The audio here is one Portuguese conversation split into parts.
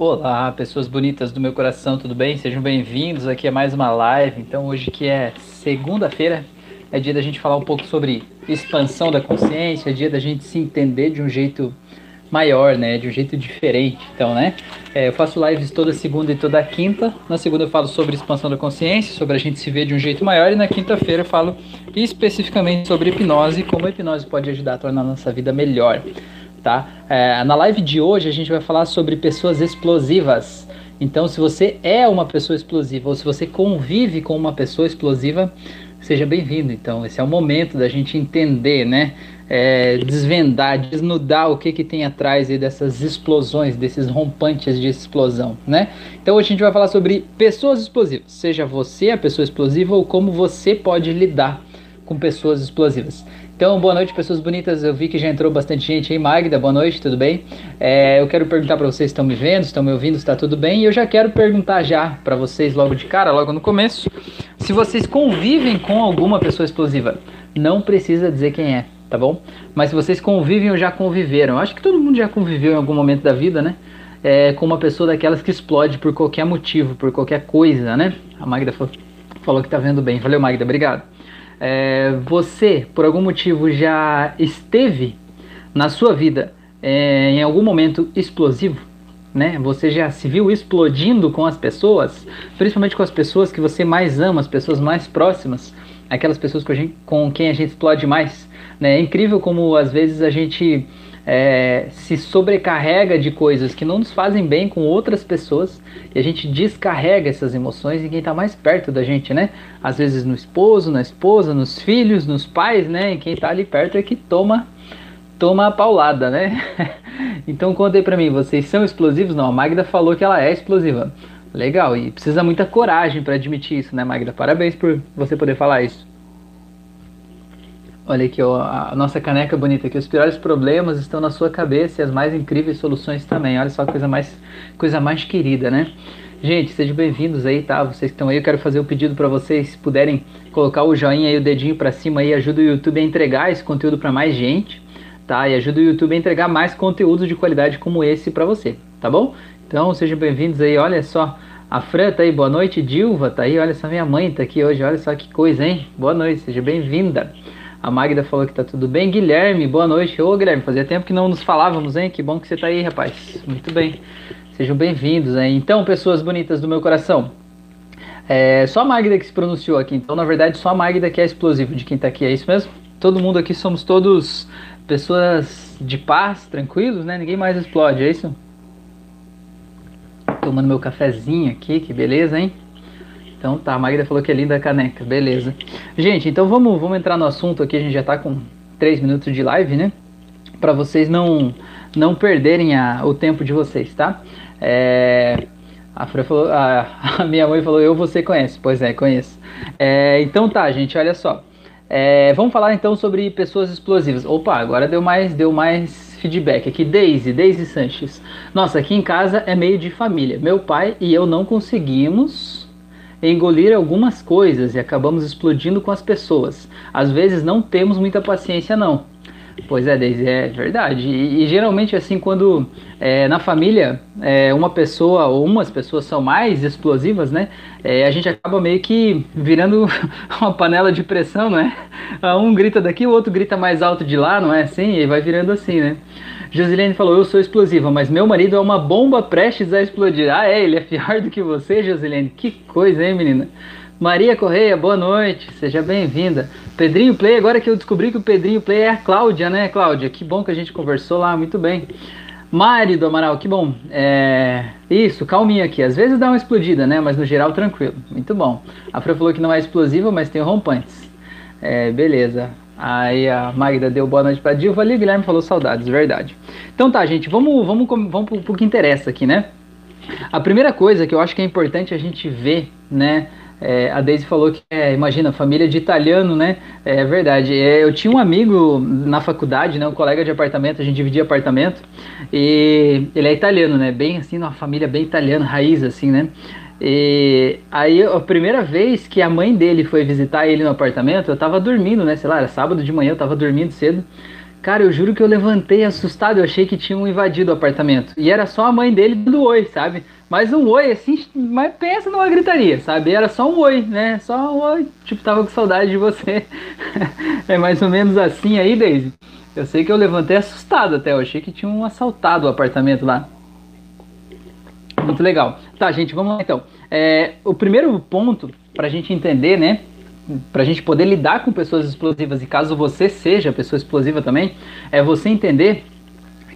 Olá, pessoas bonitas do meu coração, tudo bem? Sejam bem-vindos aqui a mais uma live. Então, hoje que é segunda-feira, é dia da gente falar um pouco sobre expansão da consciência, é dia da gente se entender de um jeito maior, né? De um jeito diferente. Então, né? É, eu faço lives toda segunda e toda quinta. Na segunda eu falo sobre expansão da consciência, sobre a gente se ver de um jeito maior, e na quinta-feira eu falo especificamente sobre hipnose como a hipnose pode ajudar a tornar a nossa vida melhor tá? É, na live de hoje a gente vai falar sobre pessoas explosivas. Então, se você é uma pessoa explosiva ou se você convive com uma pessoa explosiva, seja bem-vindo. Então, esse é o momento da gente entender, né? É, desvendar, desnudar o que, que tem atrás dessas explosões, desses rompantes de explosão, né? Então hoje a gente vai falar sobre pessoas explosivas, seja você a pessoa explosiva ou como você pode lidar com pessoas explosivas. Então, boa noite, pessoas bonitas. Eu vi que já entrou bastante gente aí. Magda, boa noite, tudo bem? É, eu quero perguntar para vocês: estão me vendo, estão me ouvindo, está tudo bem? E eu já quero perguntar já para vocês, logo de cara, logo no começo, se vocês convivem com alguma pessoa explosiva. Não precisa dizer quem é, tá bom? Mas se vocês convivem ou já conviveram, acho que todo mundo já conviveu em algum momento da vida, né? É, com uma pessoa daquelas que explode por qualquer motivo, por qualquer coisa, né? A Magda falou, falou que tá vendo bem. Valeu, Magda, obrigado. É, você, por algum motivo, já esteve na sua vida é, em algum momento explosivo? Né? Você já se viu explodindo com as pessoas, principalmente com as pessoas que você mais ama, as pessoas mais próximas, aquelas pessoas com, gente, com quem a gente explode mais. Né? É incrível como às vezes a gente é, se sobrecarrega de coisas que não nos fazem bem com outras pessoas e a gente descarrega essas emoções em quem está mais perto da gente, né? Às vezes no esposo, na esposa, nos filhos, nos pais, né? E quem está ali perto é que toma toma a paulada, né? então conta aí pra mim, vocês são explosivos? Não, a Magda falou que ela é explosiva. Legal, e precisa muita coragem para admitir isso, né, Magda? Parabéns por você poder falar isso. Olha aqui, ó, a nossa caneca bonita aqui. Os piores problemas estão na sua cabeça e as mais incríveis soluções também. Olha só que coisa mais, coisa mais querida, né? Gente, sejam bem-vindos aí, tá? Vocês que estão aí, eu quero fazer um pedido para vocês, se puderem colocar o joinha e o dedinho para cima aí, ajuda o YouTube a entregar esse conteúdo para mais gente, tá? E ajuda o YouTube a entregar mais conteúdo de qualidade como esse para você, tá bom? Então, sejam bem-vindos aí. Olha só, a Fran tá aí, boa noite. Dilva tá aí, olha só, minha mãe tá aqui hoje, olha só que coisa, hein? Boa noite, seja bem-vinda. A Magda falou que tá tudo bem. Guilherme, boa noite. Ô Guilherme, fazia tempo que não nos falávamos, hein? Que bom que você tá aí, rapaz. Muito bem. Sejam bem-vindos, hein? Então, pessoas bonitas do meu coração. É só a Magda que se pronunciou aqui. Então, na verdade, só a Magda que é explosivo de quem tá aqui. É isso mesmo? Todo mundo aqui somos todos pessoas de paz, tranquilos, né? Ninguém mais explode, é isso? Tomando meu cafezinho aqui, que beleza, hein? Então tá, a Magda falou que é linda a caneca, beleza. Gente, então vamos, vamos entrar no assunto aqui, a gente já tá com 3 minutos de live, né? Para vocês não, não perderem a, o tempo de vocês, tá? É, a, falou, a, a, minha mãe falou, eu você conhece. Pois é, conheço. É, então tá, gente, olha só. É, vamos falar então sobre pessoas explosivas. Opa, agora deu mais, deu mais feedback aqui. Daisy, Daisy Sanches. Nossa, aqui em casa é meio de família. Meu pai e eu não conseguimos engolir algumas coisas e acabamos explodindo com as pessoas. Às vezes não temos muita paciência, não. Pois é, Deise, é verdade. E, e geralmente, assim, quando é, na família é, uma pessoa ou umas pessoas são mais explosivas, né? É, a gente acaba meio que virando uma panela de pressão, né? Um grita daqui, o outro grita mais alto de lá, não é assim? E vai virando assim, né? Josilene falou: Eu sou explosiva, mas meu marido é uma bomba prestes a explodir. Ah, é? Ele é pior do que você, Josilene? Que coisa, hein, menina? Maria Correia, boa noite, seja bem-vinda. Pedrinho Play, agora que eu descobri que o Pedrinho Play é a Cláudia, né, Cláudia? Que bom que a gente conversou lá, muito bem. Mari do Amaral, que bom. É... Isso, calminha aqui. Às vezes dá uma explodida, né? Mas no geral tranquilo. Muito bom. A Fran falou que não é explosiva, mas tem rompantes. É, beleza. Aí a Magda deu boa noite pra Dilva ali, Guilherme falou saudades, verdade. Então tá, gente, vamos, vamos, vamos pro, pro que interessa aqui, né? A primeira coisa que eu acho que é importante a gente ver, né? É, a Daisy falou que, é, imagina, família de italiano, né? É, verdade. É, eu tinha um amigo na faculdade, né? Um colega de apartamento, a gente dividia apartamento. E ele é italiano, né? Bem assim, uma família bem italiana, raiz, assim, né? E aí, a primeira vez que a mãe dele foi visitar ele no apartamento, eu tava dormindo, né? Sei lá, era sábado de manhã, eu tava dormindo cedo. Cara, eu juro que eu levantei assustado, eu achei que tinham invadido o apartamento. E era só a mãe dele dando oi, sabe? Mas um oi, assim, mas pensa numa gritaria, sabe? Era só um oi, né? Só um oi. Tipo, tava com saudade de você. é mais ou menos assim aí, Daisy. Eu sei que eu levantei assustado até, eu achei que tinham assaltado o apartamento lá. Muito legal. Tá, gente, vamos lá então. É, o primeiro ponto pra gente entender, né? Pra gente poder lidar com pessoas explosivas, e caso você seja pessoa explosiva também, é você entender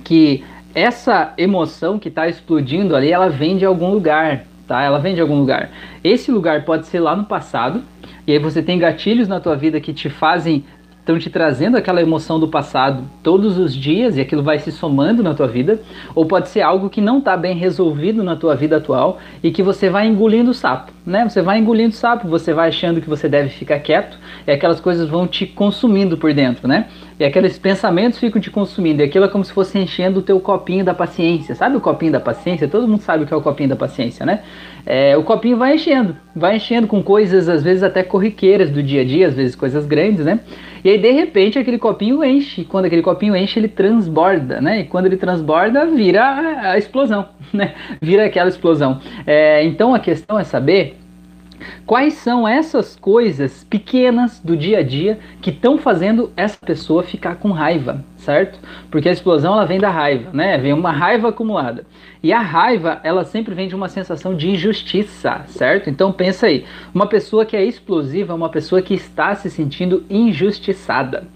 que essa emoção que está explodindo ali, ela vem de algum lugar, tá? Ela vem de algum lugar. Esse lugar pode ser lá no passado, e aí você tem gatilhos na tua vida que te fazem estão te trazendo aquela emoção do passado todos os dias e aquilo vai se somando na tua vida, ou pode ser algo que não está bem resolvido na tua vida atual e que você vai engolindo o sapo, né? Você vai engolindo o sapo, você vai achando que você deve ficar quieto e aquelas coisas vão te consumindo por dentro, né? E aqueles pensamentos ficam te consumindo e aquilo é como se fosse enchendo o teu copinho da paciência. Sabe o copinho da paciência? Todo mundo sabe o que é o copinho da paciência, né? É, o copinho vai enchendo, vai enchendo com coisas às vezes até corriqueiras do dia a dia, às vezes coisas grandes, né? E aí, de repente, aquele copinho enche. Quando aquele copinho enche, ele transborda, né? E quando ele transborda, vira a, explosão, né? Vira aquela explosão. É, então, a questão é saber Quais são essas coisas pequenas do dia a dia que estão fazendo essa pessoa ficar com raiva, certo? Porque a explosão ela vem da raiva, né? Vem uma raiva acumulada. E a raiva, ela sempre vem de uma sensação de injustiça, certo? Então pensa aí, uma pessoa que é explosiva é uma pessoa que está se sentindo injustiçada.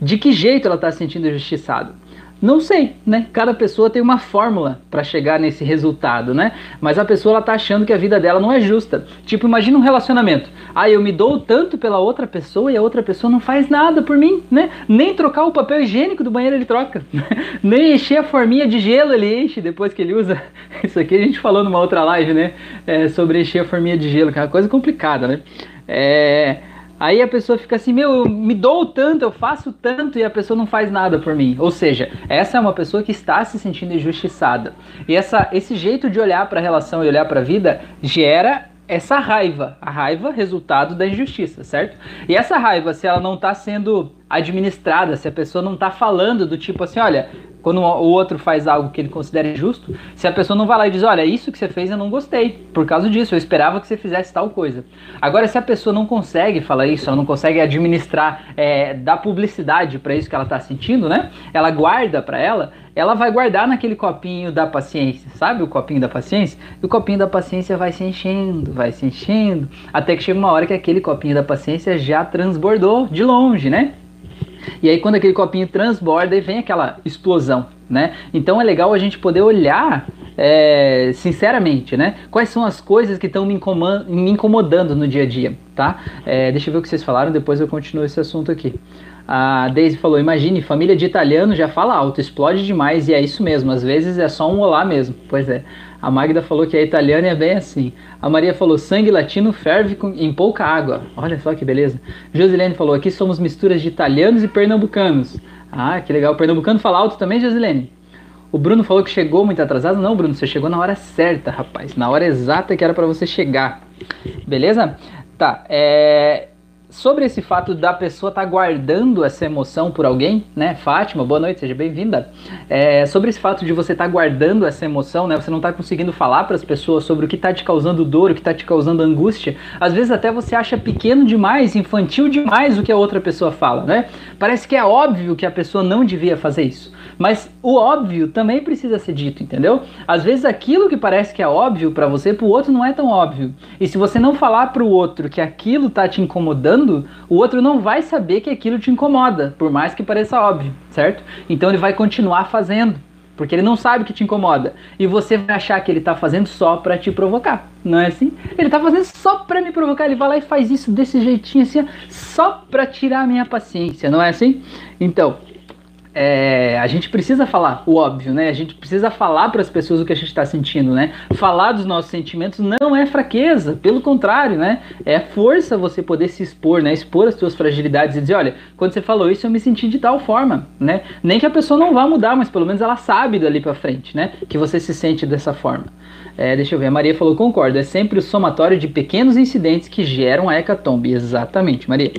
De que jeito ela está se sentindo injustiçada? Não sei, né? Cada pessoa tem uma fórmula para chegar nesse resultado, né? Mas a pessoa ela tá achando que a vida dela não é justa. Tipo, imagina um relacionamento. Ah, eu me dou tanto pela outra pessoa e a outra pessoa não faz nada por mim, né? Nem trocar o papel higiênico do banheiro ele troca. Nem encher a forminha de gelo ele enche depois que ele usa. Isso aqui a gente falou numa outra live, né? É, sobre encher a forminha de gelo, que é uma coisa complicada, né? É Aí a pessoa fica assim, meu, eu me dou tanto, eu faço tanto e a pessoa não faz nada por mim. Ou seja, essa é uma pessoa que está se sentindo injustiçada. E essa, esse jeito de olhar para a relação e olhar para a vida gera essa raiva, a raiva resultado da injustiça, certo? E essa raiva, se ela não está sendo administrada, se a pessoa não está falando do tipo assim, olha, quando o outro faz algo que ele considera injusto, se a pessoa não vai lá e diz, olha, isso que você fez eu não gostei, por causa disso, eu esperava que você fizesse tal coisa. Agora, se a pessoa não consegue falar isso, ela não consegue administrar, é, dar publicidade para isso que ela está sentindo, né? Ela guarda para ela, ela vai guardar naquele copinho da paciência, sabe o copinho da paciência? E o copinho da paciência vai se enchendo, vai se enchendo, até que chega uma hora que aquele copinho da paciência já transbordou de longe, né? E aí quando aquele copinho transborda vem aquela explosão, né? Então é legal a gente poder olhar é, sinceramente, né? Quais são as coisas que estão me, me, incomodando no dia a dia, tá? É, deixa eu ver o que vocês falaram, depois eu continuo esse assunto aqui. A Daisy falou: imagine, família de italiano já fala alto, explode demais, e é isso mesmo, às vezes é só um olá mesmo. Pois é. A Magda falou que a italiana é bem assim. A Maria falou: sangue latino ferve com, em pouca água. Olha só que beleza. Josilene falou: aqui somos misturas de italianos e pernambucanos. Ah, que legal. O pernambucano fala alto também, Josilene? O Bruno falou que chegou muito atrasado. Não, Bruno, você chegou na hora certa, rapaz. Na hora exata que era para você chegar. Beleza? Tá. É sobre esse fato da pessoa estar tá guardando essa emoção por alguém, né? Fátima, boa noite, seja bem-vinda. É, sobre esse fato de você estar tá guardando essa emoção, né? Você não está conseguindo falar para as pessoas sobre o que está te causando dor, o que está te causando angústia. Às vezes até você acha pequeno demais, infantil demais o que a outra pessoa fala, né? Parece que é óbvio que a pessoa não devia fazer isso. Mas o óbvio também precisa ser dito, entendeu? Às vezes aquilo que parece que é óbvio para você, para o outro não é tão óbvio. E se você não falar para o outro que aquilo tá te incomodando, o outro não vai saber que aquilo te incomoda, por mais que pareça óbvio, certo? Então ele vai continuar fazendo, porque ele não sabe que te incomoda. E você vai achar que ele tá fazendo só para te provocar. Não é assim? Ele tá fazendo só para me provocar, ele vai lá e faz isso desse jeitinho assim, só para tirar a minha paciência, não é assim? Então, é, a gente precisa falar o óbvio, né? A gente precisa falar para as pessoas o que a gente está sentindo, né? Falar dos nossos sentimentos não é fraqueza, pelo contrário, né? É força você poder se expor, né? Expor as suas fragilidades e dizer, olha, quando você falou isso eu me senti de tal forma, né? Nem que a pessoa não vá mudar, mas pelo menos ela sabe dali para frente, né? Que você se sente dessa forma. É, deixa eu ver, a Maria falou, concordo, é sempre o somatório de pequenos incidentes que geram a hecatombe. Exatamente, Maria.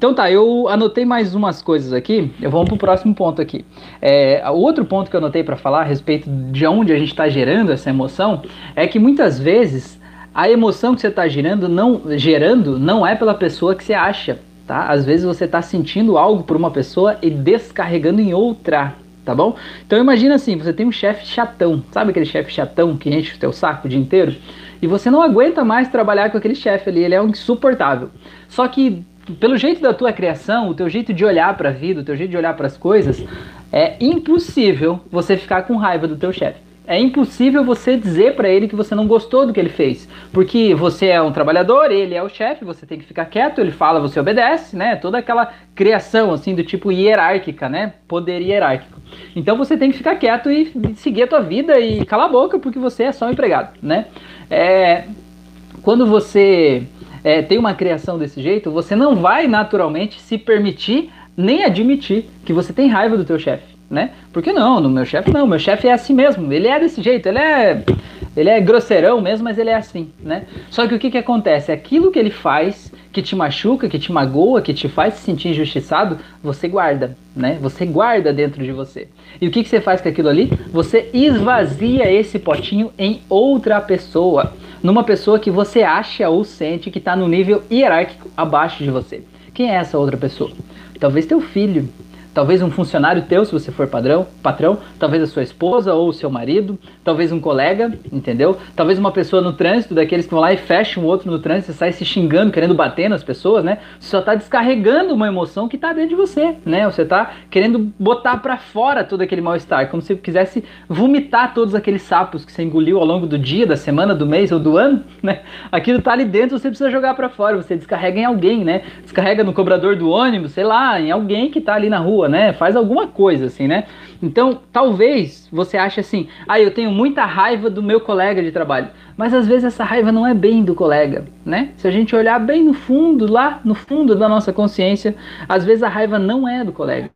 Então tá, eu anotei mais umas coisas aqui. Eu vou pro próximo ponto aqui. É, o outro ponto que eu anotei para falar a respeito de onde a gente está gerando essa emoção é que muitas vezes a emoção que você está gerando não, gerando não é pela pessoa que você acha, tá? Às vezes você está sentindo algo por uma pessoa e descarregando em outra, tá bom? Então imagina assim, você tem um chefe chatão, sabe aquele chefe chatão que enche o teu saco o dia inteiro? E você não aguenta mais trabalhar com aquele chefe ali, ele é um insuportável. Só que pelo jeito da tua criação, o teu jeito de olhar para a vida, o teu jeito de olhar para as coisas, é impossível você ficar com raiva do teu chefe. É impossível você dizer para ele que você não gostou do que ele fez, porque você é um trabalhador, ele é o chefe, você tem que ficar quieto, ele fala, você obedece, né? Toda aquela criação assim do tipo hierárquica, né? Poder hierárquico. Então você tem que ficar quieto e seguir a tua vida e calar a boca porque você é só um empregado, né? É, quando você é, tem uma criação desse jeito, você não vai naturalmente se permitir nem admitir que você tem raiva do teu chefe, né? Porque não, no meu chefe não, meu chefe é assim mesmo, ele é desse jeito, ele é ele é grosseirão mesmo, mas ele é assim, né? Só que o que que acontece? Aquilo que ele faz, que te machuca, que te magoa, que te faz se sentir injustiçado, você guarda, né? Você guarda dentro de você. E o que que você faz com aquilo ali? Você esvazia esse potinho em outra pessoa numa pessoa que você acha ou sente que está no nível hierárquico abaixo de você. Quem é essa outra pessoa? Talvez teu filho, talvez um funcionário teu, se você for padrão, patrão, talvez a sua esposa ou o seu marido, talvez um colega, entendeu? Talvez uma pessoa no trânsito, daqueles que vão lá e fecham o outro no trânsito e sai se xingando, querendo bater nas pessoas, né? Você só está descarregando uma emoção que está dentro de você, né? Você está querendo botar para fora todo aquele mal-estar, como se quisesse vomitar todos aqueles sapos que você engoliu ao longo do dia, da semana, do mês ou do ano, né? Aquilo está ali dentro, você precisa jogar para fora, você descarrega em alguém, né? Descarrega no cobrador do ônibus, sei lá, em alguém que está ali na rua, né? Faz alguma coisa assim, né? Então, talvez você ache assim: "Ah, eu tenho muita raiva do meu colega de trabalho". Mas às vezes essa raiva não é bem do colega, né? Se a gente olhar bem no fundo, lá no fundo da nossa consciência, às vezes a raiva não é do colega.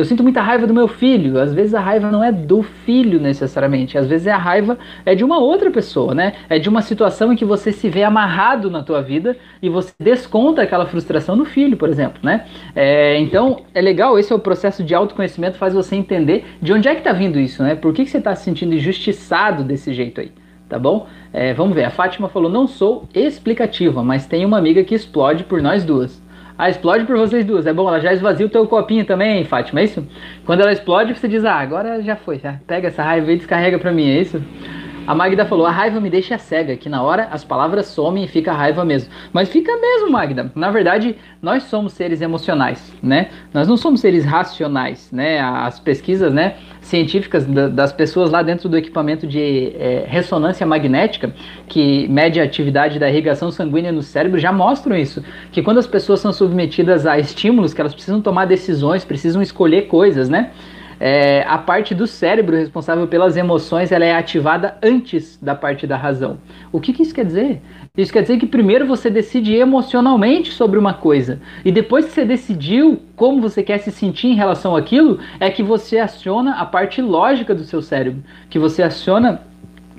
Eu sinto muita raiva do meu filho. Às vezes a raiva não é do filho necessariamente. Às vezes a raiva é de uma outra pessoa, né? É de uma situação em que você se vê amarrado na tua vida e você desconta aquela frustração no filho, por exemplo, né? É, então é legal. Esse é o processo de autoconhecimento faz você entender de onde é que está vindo isso, né? Por que, que você está se sentindo injustiçado desse jeito aí? Tá bom? É, vamos ver. A Fátima falou: não sou explicativa, mas tenho uma amiga que explode por nós duas. Ah, explode por vocês duas. É bom, ela já esvazia o teu copinho também, Fátima, é isso? Quando ela explode, você diz, ah, agora já foi, já. Pega essa raiva e descarrega pra mim, é isso? A Magda falou: a raiva me deixa cega, que na hora as palavras somem e fica raiva mesmo. Mas fica mesmo, Magda. Na verdade, nós somos seres emocionais, né? Nós não somos seres racionais, né? As pesquisas, né, científicas das pessoas lá dentro do equipamento de é, ressonância magnética, que mede a atividade da irrigação sanguínea no cérebro, já mostram isso. Que quando as pessoas são submetidas a estímulos, que elas precisam tomar decisões, precisam escolher coisas, né? É, a parte do cérebro responsável pelas emoções ela é ativada antes da parte da razão. O que, que isso quer dizer? Isso quer dizer que primeiro você decide emocionalmente sobre uma coisa e depois que você decidiu como você quer se sentir em relação àquilo, é que você aciona a parte lógica do seu cérebro, que você aciona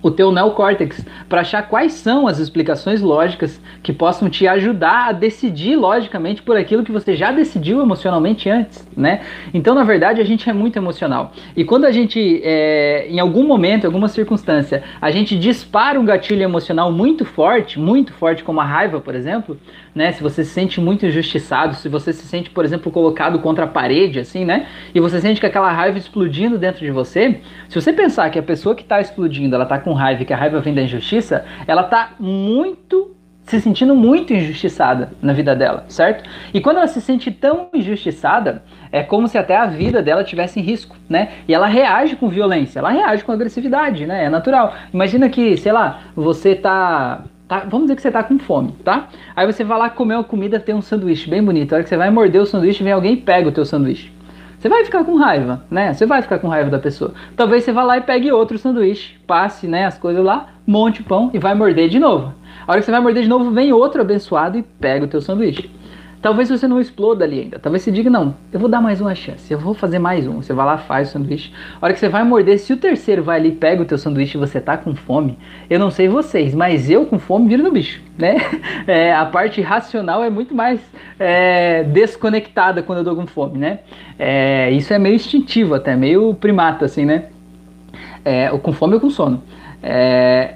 o teu neocórtex para achar quais são as explicações lógicas que possam te ajudar a decidir logicamente por aquilo que você já decidiu emocionalmente antes, né? Então, na verdade, a gente é muito emocional. E quando a gente, é, em algum momento, em alguma circunstância, a gente dispara um gatilho emocional muito forte, muito forte, como a raiva, por exemplo, né? Se você se sente muito injustiçado, se você se sente, por exemplo, colocado contra a parede, assim, né? E você sente que aquela raiva explodindo dentro de você, se você pensar que a pessoa que está explodindo, ela está com raiva e que a raiva vem da injustiça, ela está muito se sentindo muito injustiçada na vida dela, certo? E quando ela se sente tão injustiçada, é como se até a vida dela tivesse em risco, né? E ela reage com violência, ela reage com agressividade, né? É natural. Imagina que, sei lá, você tá Tá? Vamos dizer que você está com fome, tá? Aí você vai lá comer uma comida, tem um sanduíche bem bonito. A hora que você vai morder o sanduíche, vem alguém e pega o teu sanduíche. Você vai ficar com raiva, né? Você vai ficar com raiva da pessoa. Talvez você vá lá e pegue outro sanduíche, passe, né, as coisas lá, monte o pão e vai morder de novo. A hora que você vai morder de novo, vem outro abençoado e pega o teu sanduíche. Talvez você não exploda ali ainda. Talvez você diga, não, eu vou dar mais uma chance, eu vou fazer mais um. Você vai lá, faz o sanduíche. A hora que você vai morder, se o terceiro vai ali, pega o teu sanduíche e você tá com fome, eu não sei vocês, mas eu com fome viro no bicho, né? É, a parte racional é muito mais é, desconectada quando eu tô com fome, né? É, isso é meio instintivo até, meio primata, assim, né? É, com fome ou com sono. É,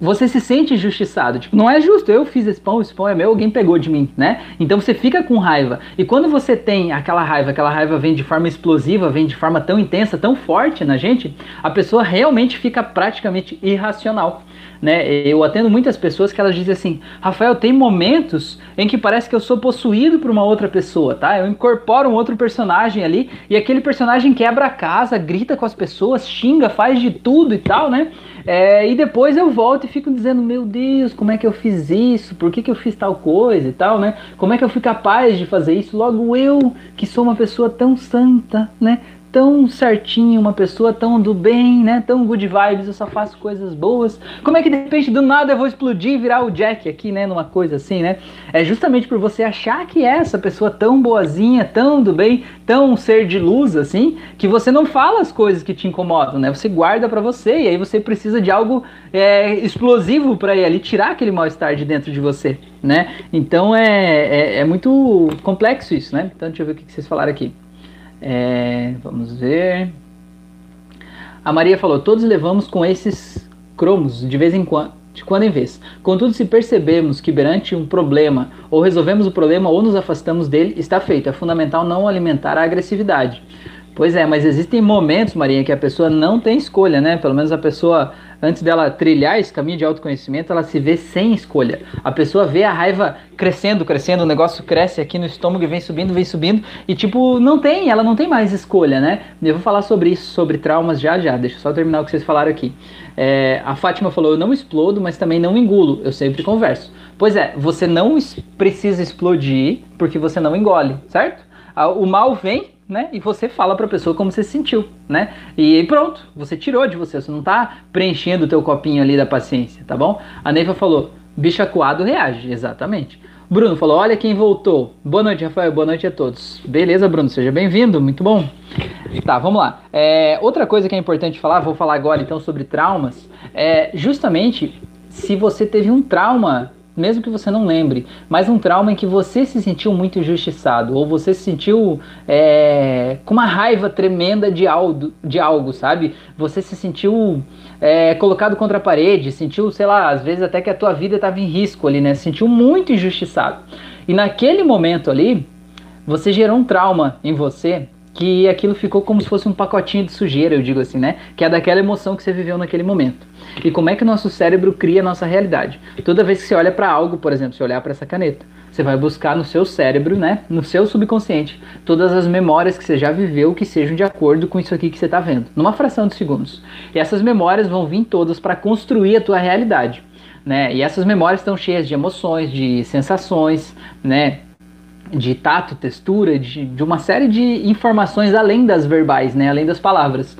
você se sente injustiçado. Tipo, não é justo, eu fiz esse pão, esse pão é meu, alguém pegou de mim, né? Então você fica com raiva. E quando você tem aquela raiva, aquela raiva vem de forma explosiva, vem de forma tão intensa, tão forte na gente, a pessoa realmente fica praticamente irracional. Né? Eu atendo muitas pessoas que elas dizem assim: Rafael, tem momentos em que parece que eu sou possuído por uma outra pessoa, tá? Eu incorporo um outro personagem ali e aquele personagem quebra a casa, grita com as pessoas, xinga, faz de tudo e tal, né? É, e depois eu volto e fico dizendo, meu Deus, como é que eu fiz isso? Por que, que eu fiz tal coisa e tal, né? Como é que eu fui capaz de fazer isso? Logo eu, que sou uma pessoa tão santa, né? Tão certinho, uma pessoa tão do bem, né? Tão good vibes, eu só faço coisas boas. Como é que de repente do nada eu vou explodir e virar o Jack aqui, né? Numa coisa assim, né? É justamente por você achar que é essa pessoa tão boazinha, tão do bem, tão ser de luz assim, que você não fala as coisas que te incomodam, né? Você guarda para você e aí você precisa de algo é, explosivo para ir ali tirar aquele mal-estar de dentro de você, né? Então é, é, é muito complexo isso, né? Então deixa eu ver o que vocês falaram aqui. É, vamos ver. A Maria falou: todos levamos com esses cromos de vez em quando. De quando em vez. Contudo, se percebemos que perante um problema, ou resolvemos o problema ou nos afastamos dele, está feito. É fundamental não alimentar a agressividade. Pois é, mas existem momentos, Maria, que a pessoa não tem escolha, né? Pelo menos a pessoa antes dela trilhar esse caminho de autoconhecimento, ela se vê sem escolha. A pessoa vê a raiva crescendo, crescendo, o negócio cresce aqui no estômago e vem subindo, vem subindo, e tipo, não tem, ela não tem mais escolha, né? Eu vou falar sobre isso, sobre traumas já já, deixa eu só terminar o que vocês falaram aqui. É, a Fátima falou, eu não explodo, mas também não engulo, eu sempre converso. Pois é, você não precisa explodir porque você não engole, certo? O mal vem, né? E você fala para a pessoa como você se sentiu, né? E pronto, você tirou de você, você não tá preenchendo o teu copinho ali da paciência, tá bom? A Neiva falou, bicho acuado reage, exatamente. Bruno falou, olha quem voltou. Boa noite, Rafael, boa noite a todos. Beleza, Bruno, seja bem-vindo, muito bom. Tá, vamos lá. É, outra coisa que é importante falar, vou falar agora então sobre traumas, é justamente se você teve um trauma mesmo que você não lembre, mas um trauma em que você se sentiu muito injustiçado, ou você se sentiu é, com uma raiva tremenda de algo, de algo sabe? Você se sentiu é, colocado contra a parede, sentiu, sei lá, às vezes até que a tua vida estava em risco ali, né? Se sentiu muito injustiçado. E naquele momento ali, você gerou um trauma em você que aquilo ficou como se fosse um pacotinho de sujeira, eu digo assim, né? Que é daquela emoção que você viveu naquele momento. E como é que o nosso cérebro cria a nossa realidade? Toda vez que você olha para algo, por exemplo, se olhar para essa caneta, você vai buscar no seu cérebro, né, no seu subconsciente, todas as memórias que você já viveu que sejam de acordo com isso aqui que você está vendo, numa fração de segundos. E essas memórias vão vir todas para construir a tua realidade. Né? E essas memórias estão cheias de emoções, de sensações, né? De tato, textura, de, de uma série de informações além das verbais, né? além das palavras.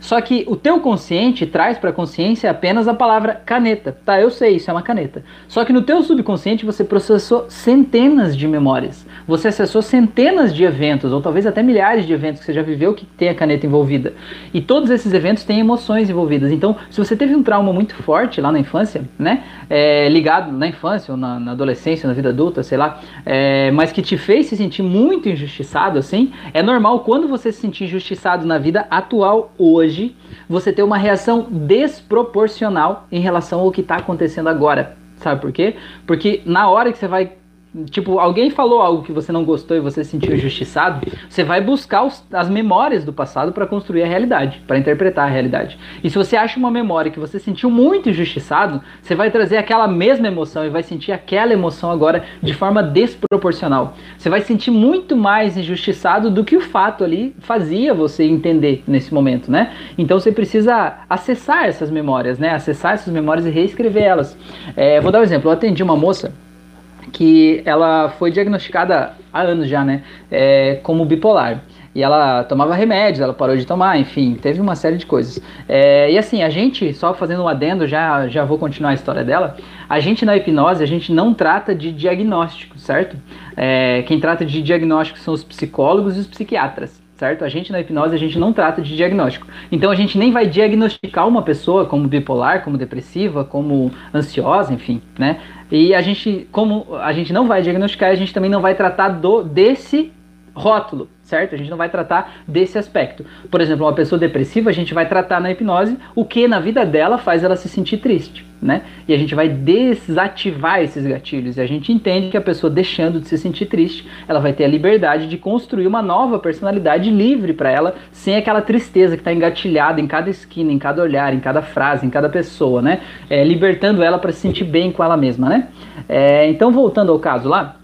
Só que o teu consciente traz para a consciência apenas a palavra caneta. Tá, eu sei, isso é uma caneta. Só que no teu subconsciente você processou centenas de memórias. Você acessou centenas de eventos, ou talvez até milhares de eventos que você já viveu que tem a caneta envolvida. E todos esses eventos têm emoções envolvidas. Então, se você teve um trauma muito forte lá na infância, né? É, ligado na infância, ou na, na, adolescência, na vida adulta, sei lá, é, mas que te fez se sentir muito injustiçado, assim, é normal quando você se sentir injustiçado na vida atual hoje, você ter uma reação desproporcional em relação ao que está acontecendo agora. Sabe por quê? Porque na hora que você vai Tipo, alguém falou algo que você não gostou e você se sentiu injustiçado, você vai buscar os, as memórias do passado para construir a realidade, para interpretar a realidade. E se você acha uma memória que você sentiu muito injustiçado, você vai trazer aquela mesma emoção e vai sentir aquela emoção agora de forma desproporcional. Você vai sentir muito mais injustiçado do que o fato ali fazia você entender nesse momento, né? Então você precisa acessar essas memórias, né? Acessar essas memórias e reescrever elas. É, vou dar um exemplo. Eu atendi uma moça que ela foi diagnosticada há anos já, né, é, como bipolar. E ela tomava remédios, ela parou de tomar, enfim, teve uma série de coisas. É, e assim, a gente, só fazendo um adendo, já, já vou continuar a história dela. A gente na hipnose, a gente não trata de diagnóstico, certo? É, quem trata de diagnóstico são os psicólogos e os psiquiatras certo? A gente na hipnose a gente não trata de diagnóstico. Então a gente nem vai diagnosticar uma pessoa como bipolar, como depressiva, como ansiosa, enfim, né? E a gente, como a gente não vai diagnosticar, a gente também não vai tratar do desse rótulo, certo? A gente não vai tratar desse aspecto. Por exemplo, uma pessoa depressiva, a gente vai tratar na hipnose o que na vida dela faz ela se sentir triste, né? E a gente vai desativar esses gatilhos. E a gente entende que a pessoa deixando de se sentir triste, ela vai ter a liberdade de construir uma nova personalidade livre para ela, sem aquela tristeza que está engatilhada em cada esquina, em cada olhar, em cada frase, em cada pessoa, né? É, libertando ela para se sentir bem com ela mesma, né? É, então, voltando ao caso lá,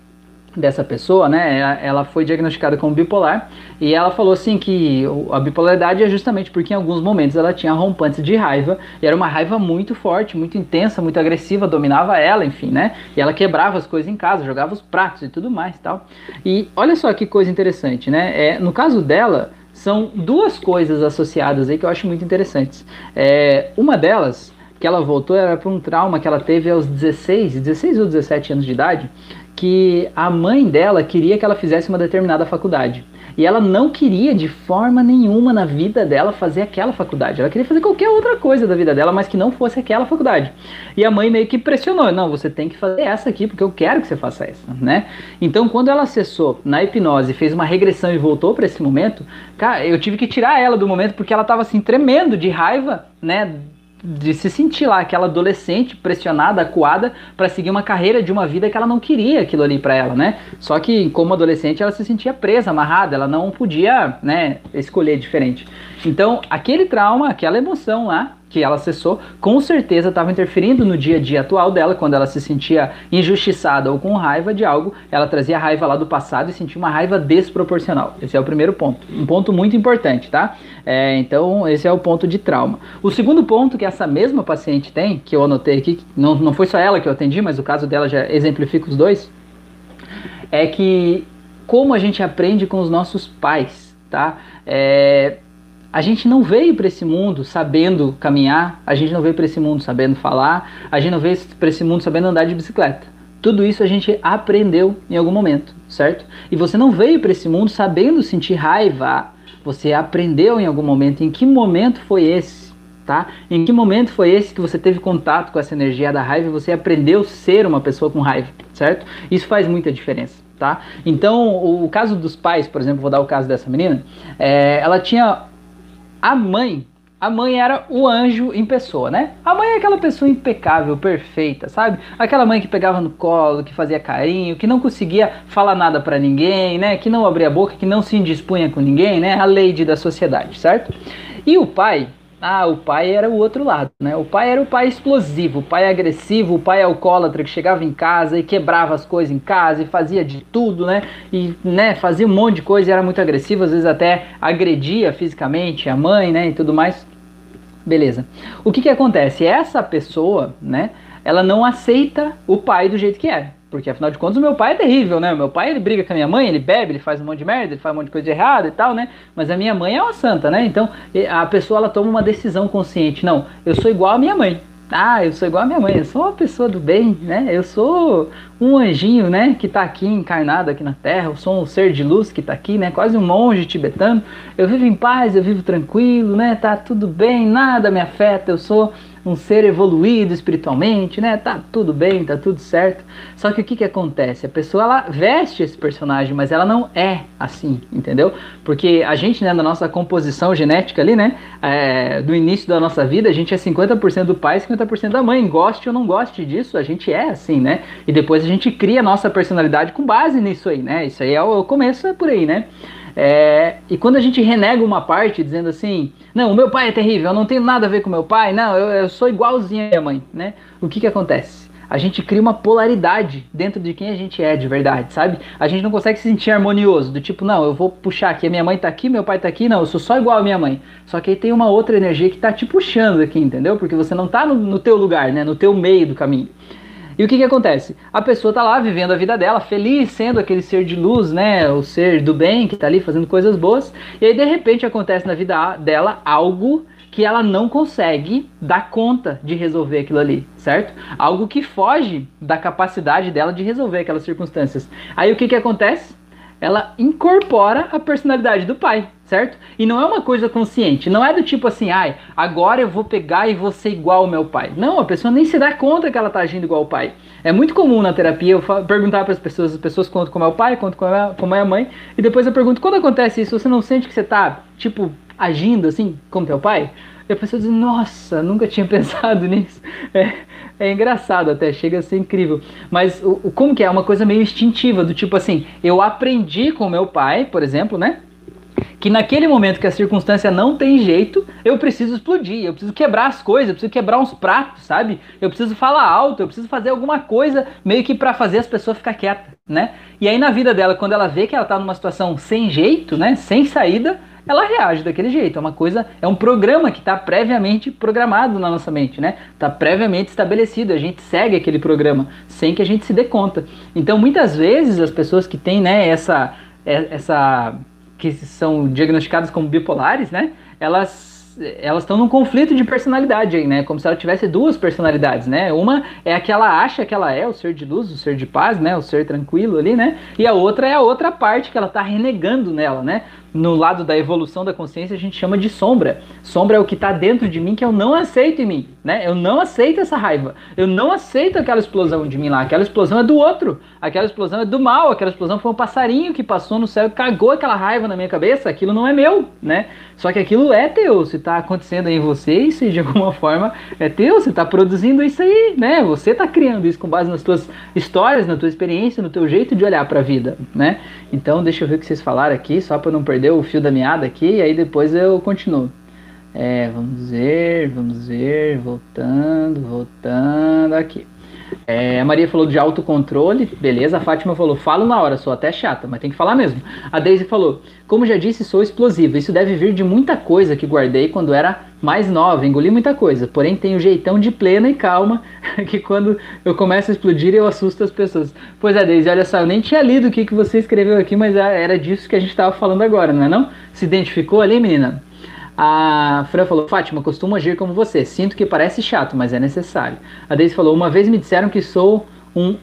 dessa pessoa, né, ela foi diagnosticada como bipolar e ela falou assim que a bipolaridade é justamente porque em alguns momentos ela tinha rompantes de raiva e era uma raiva muito forte, muito intensa, muito agressiva, dominava ela, enfim, né, e ela quebrava as coisas em casa, jogava os pratos e tudo mais, tal. E olha só que coisa interessante, né, é, no caso dela são duas coisas associadas aí que eu acho muito interessantes. É, uma delas que ela voltou era para um trauma que ela teve aos 16, 16 ou 17 anos de idade, que a mãe dela queria que ela fizesse uma determinada faculdade. E ela não queria de forma nenhuma na vida dela fazer aquela faculdade. Ela queria fazer qualquer outra coisa da vida dela, mas que não fosse aquela faculdade. E a mãe meio que pressionou: não, você tem que fazer essa aqui, porque eu quero que você faça essa, né? Então, quando ela acessou na hipnose, fez uma regressão e voltou para esse momento, cara, eu tive que tirar ela do momento porque ela estava assim tremendo de raiva, né? De se sentir lá aquela adolescente pressionada, acuada para seguir uma carreira de uma vida que ela não queria aquilo ali para ela, né? Só que como adolescente ela se sentia presa, amarrada, ela não podia, né, escolher diferente. Então, aquele trauma, aquela emoção lá, que ela acessou, com certeza estava interferindo no dia a dia atual dela, quando ela se sentia injustiçada ou com raiva de algo, ela trazia raiva lá do passado e sentia uma raiva desproporcional. Esse é o primeiro ponto. Um ponto muito importante, tá? É, então, esse é o ponto de trauma. O segundo ponto que essa mesma paciente tem, que eu anotei aqui, não, não foi só ela que eu atendi, mas o caso dela já exemplifica os dois, é que como a gente aprende com os nossos pais, tá? É, a gente não veio para esse mundo sabendo caminhar, a gente não veio para esse mundo sabendo falar, a gente não veio para esse mundo sabendo andar de bicicleta. Tudo isso a gente aprendeu em algum momento, certo? E você não veio para esse mundo sabendo sentir raiva. Você aprendeu em algum momento. Em que momento foi esse? Tá? Em que momento foi esse que você teve contato com essa energia da raiva e você aprendeu a ser uma pessoa com raiva, certo? Isso faz muita diferença, tá? Então, o caso dos pais, por exemplo, vou dar o caso dessa menina, é, ela tinha a mãe, a mãe era o anjo em pessoa, né? A mãe é aquela pessoa impecável, perfeita, sabe? Aquela mãe que pegava no colo, que fazia carinho, que não conseguia falar nada para ninguém, né? Que não abria a boca, que não se indispunha com ninguém, né? A lady da sociedade, certo? E o pai, ah, o pai era o outro lado, né? O pai era o pai explosivo, o pai agressivo, o pai alcoólatra que chegava em casa e quebrava as coisas em casa e fazia de tudo, né? E, né, fazia um monte de coisa e era muito agressivo, às vezes até agredia fisicamente a mãe, né, e tudo mais. Beleza. O que que acontece? Essa pessoa, né, ela não aceita o pai do jeito que é. Porque afinal de contas o meu pai é terrível, né? O meu pai ele briga com a minha mãe, ele bebe, ele faz um monte de merda, ele faz um monte de coisa errada e tal, né? Mas a minha mãe é uma santa, né? Então a pessoa ela toma uma decisão consciente. Não, eu sou igual à minha mãe. Ah, eu sou igual à minha mãe, eu sou uma pessoa do bem, né? Eu sou um anjinho, né, que está aqui encarnado aqui na Terra. Eu sou um ser de luz que está aqui, né? Quase um monge tibetano. Eu vivo em paz, eu vivo tranquilo, né? Tá tudo bem, nada me afeta. Eu sou um ser evoluído espiritualmente, né? Tá tudo bem, tá tudo certo. Só que o que que acontece? A pessoa ela veste esse personagem, mas ela não é assim, entendeu? Porque a gente, né, na nossa composição genética ali, né, é, do início da nossa vida, a gente é 50% do pai, 50% da mãe. Goste ou não goste disso, a gente é assim, né? E depois a gente cria a nossa personalidade com base nisso aí, né? Isso aí é o começo, é por aí, né? É, e quando a gente renega uma parte dizendo assim, não, o meu pai é terrível, eu não tenho nada a ver com meu pai, não, eu, eu sou igualzinho à minha mãe, né? O que que acontece? A gente cria uma polaridade dentro de quem a gente é de verdade, sabe? A gente não consegue se sentir harmonioso, do tipo, não, eu vou puxar aqui, a minha mãe tá aqui, meu pai tá aqui, não, eu sou só igual à minha mãe. Só que aí tem uma outra energia que tá te puxando aqui, entendeu? Porque você não tá no, no teu lugar, né? No teu meio do caminho. E o que que acontece? A pessoa tá lá vivendo a vida dela, feliz, sendo aquele ser de luz, né? O ser do bem que tá ali fazendo coisas boas. E aí de repente acontece na vida dela algo que ela não consegue dar conta de resolver aquilo ali, certo? Algo que foge da capacidade dela de resolver aquelas circunstâncias. Aí o que que acontece? ela incorpora a personalidade do pai, certo? E não é uma coisa consciente, não é do tipo assim, ai, agora eu vou pegar e vou ser igual ao meu pai. Não, a pessoa nem se dá conta que ela tá agindo igual ao pai. É muito comum na terapia eu perguntar para as pessoas, as pessoas contam como é o pai, contam como é, como é a mãe, e depois eu pergunto, quando acontece isso, você não sente que você tá, tipo, agindo assim, como teu pai? A pessoa diz, nossa, nunca tinha pensado nisso. É, é engraçado até, chega a ser incrível. Mas o, o, como que é? Uma coisa meio instintiva, do tipo assim, eu aprendi com meu pai, por exemplo, né? Que naquele momento que a circunstância não tem jeito, eu preciso explodir, eu preciso quebrar as coisas, eu preciso quebrar uns pratos, sabe? Eu preciso falar alto, eu preciso fazer alguma coisa meio que para fazer as pessoas ficar quietas, né? E aí na vida dela, quando ela vê que ela tá numa situação sem jeito, né? Sem saída, ela reage daquele jeito. É uma coisa, é um programa que está previamente programado na nossa mente, né? Está previamente estabelecido. A gente segue aquele programa sem que a gente se dê conta. Então, muitas vezes as pessoas que têm, né, essa, é, essa que são diagnosticadas como bipolares, né? Elas elas estão num conflito de personalidade aí, né? Como se ela tivesse duas personalidades, né? Uma é a que ela acha que ela é, o ser de luz, o ser de paz, né? O ser tranquilo ali, né? E a outra é a outra parte que ela está renegando nela, né? No lado da evolução da consciência a gente chama de sombra. Sombra é o que está dentro de mim que eu não aceito em mim, né? Eu não aceito essa raiva. Eu não aceito aquela explosão de mim lá. Aquela explosão é do outro. Aquela explosão é do mal. Aquela explosão foi um passarinho que passou no céu e cagou aquela raiva na minha cabeça. Aquilo não é meu, né? Só que aquilo é teu. Se está acontecendo em você, isso de alguma forma é teu. Você está produzindo isso aí, né? Você está criando isso com base nas tuas histórias, na tua experiência, no teu jeito de olhar para a vida, né? Então deixa eu ver o que vocês falaram aqui, só para não perder o fio da meada aqui, e aí depois eu continuo. É, vamos ver, vamos ver, voltando, voltando aqui. É, a Maria falou de autocontrole, beleza. A Fátima falou, falo na hora, sou até chata, mas tem que falar mesmo. A Daisy falou, como já disse, sou explosiva. Isso deve vir de muita coisa que guardei quando era mais nova, engoli muita coisa. Porém, tenho jeitão de plena e calma, que quando eu começo a explodir, eu assusto as pessoas. Pois é, Daisy, olha só, eu nem tinha lido o que, que você escreveu aqui, mas era disso que a gente estava falando agora, não é não? Se identificou ali, menina? A Fran falou, Fátima, costumo agir como você. Sinto que parece chato, mas é necessário. A Daisy falou, uma vez me disseram que sou um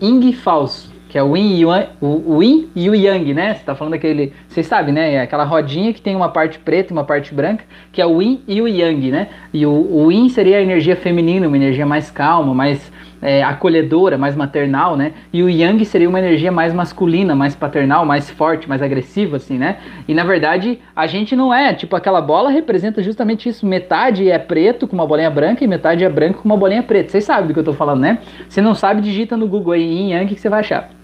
Ing falso, que é o Yin, o, o Yin e o Yang, né? Você tá falando daquele, vocês sabem, né? É aquela rodinha que tem uma parte preta e uma parte branca, que é o Yin e o Yang, né? E o, o Yin seria a energia feminina, uma energia mais calma, mais é, acolhedora, mais maternal, né? E o Yang seria uma energia mais masculina, mais paternal, mais forte, mais agressiva, assim, né? E na verdade a gente não é, tipo, aquela bola representa justamente isso. Metade é preto com uma bolinha branca e metade é branco com uma bolinha preta. Vocês sabem do que eu tô falando, né? Se não sabe, digita no Google aí Yin Yang que você vai achar.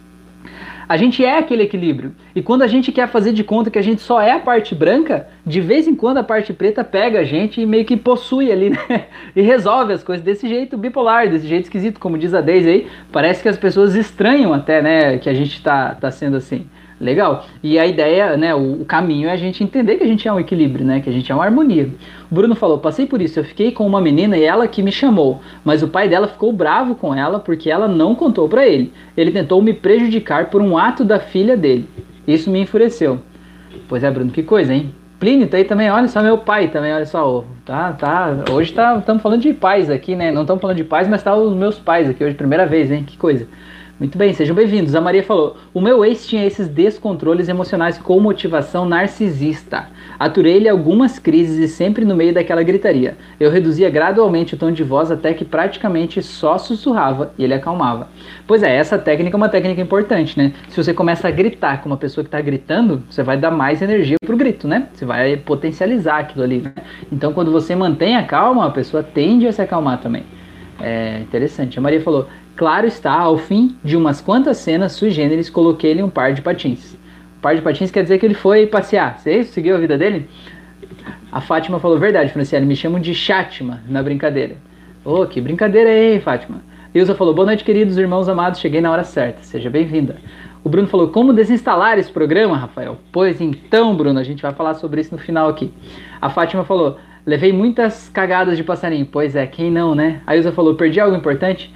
A gente é aquele equilíbrio. E quando a gente quer fazer de conta que a gente só é a parte branca, de vez em quando a parte preta pega a gente e meio que possui ali, né? E resolve as coisas desse jeito bipolar, desse jeito esquisito, como diz a Deise aí. Parece que as pessoas estranham até, né, que a gente tá, tá sendo assim. Legal. E a ideia, né, o, o, caminho é a gente entender que a gente é um equilíbrio, né, que a gente é uma harmonia. O Bruno falou: "Passei por isso, eu fiquei com uma menina e ela que me chamou, mas o pai dela ficou bravo com ela porque ela não contou para ele. Ele tentou me prejudicar por um ato da filha dele. Isso me enfureceu." Pois é, Bruno, que coisa, hein? Plínio tá aí também, olha só meu pai também, olha só, tá, tá, hoje tá, estamos falando de pais aqui, né? Não estamos falando de pais, mas tá os meus pais aqui hoje, primeira vez, hein? Que coisa. Muito bem, sejam bem-vindos. A Maria falou: O meu ex tinha esses descontroles emocionais com motivação narcisista. Aturei-lhe algumas crises e sempre no meio daquela gritaria. Eu reduzia gradualmente o tom de voz até que praticamente só sussurrava e ele acalmava. Pois é, essa técnica é uma técnica importante, né? Se você começa a gritar com uma pessoa que está gritando, você vai dar mais energia pro grito, né? Você vai potencializar aquilo ali, né? Então, quando você mantém a calma, a pessoa tende a se acalmar também. É interessante. A Maria falou: Claro está, ao fim de umas quantas cenas sui generis, coloquei-lhe um par de patins. Um par de patins quer dizer que ele foi passear. Você seguiu a vida dele? A Fátima falou verdade, Franciele, me chamam de Chátima na brincadeira. Oh, que brincadeira aí, Fátima. Ilza falou, boa noite, queridos irmãos amados, cheguei na hora certa, seja bem-vinda. O Bruno falou, como desinstalar esse programa, Rafael? Pois então, Bruno, a gente vai falar sobre isso no final aqui. A Fátima falou, levei muitas cagadas de passarinho. Pois é, quem não, né? A Ilza falou, perdi algo importante?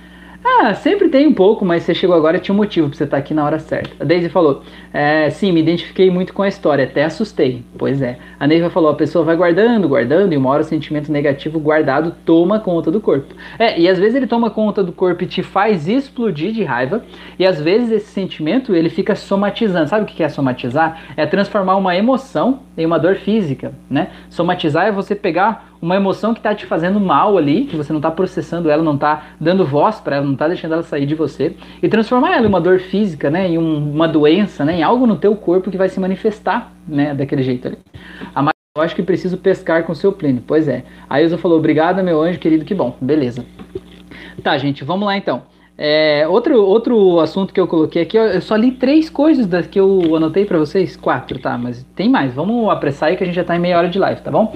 Ah, sempre tem um pouco, mas você chegou agora e tinha um motivo pra você estar tá aqui na hora certa. A Daisy falou: é, sim, me identifiquei muito com a história, até assustei. Pois é. A Neiva falou: a pessoa vai guardando, guardando, e uma hora o sentimento negativo guardado toma conta do corpo. É, e às vezes ele toma conta do corpo e te faz explodir de raiva, e às vezes esse sentimento ele fica somatizando. Sabe o que é somatizar? É transformar uma emoção em uma dor física, né? Somatizar é você pegar uma emoção que está te fazendo mal ali, que você não está processando ela, não está dando voz para ela, não está deixando ela sair de você, e transformar ela em uma dor física, né, em um, uma doença, né, em algo no teu corpo que vai se manifestar, né, daquele jeito ali. A Maria, eu acho que preciso pescar com o seu pleno. Pois é. A Ilza falou, obrigada, meu anjo querido, que bom. Beleza. Tá, gente, vamos lá então. É, outro, outro assunto que eu coloquei aqui, eu só li três coisas das que eu anotei para vocês, quatro, tá? Mas tem mais. Vamos apressar aí que a gente já tá em meia hora de live, tá bom?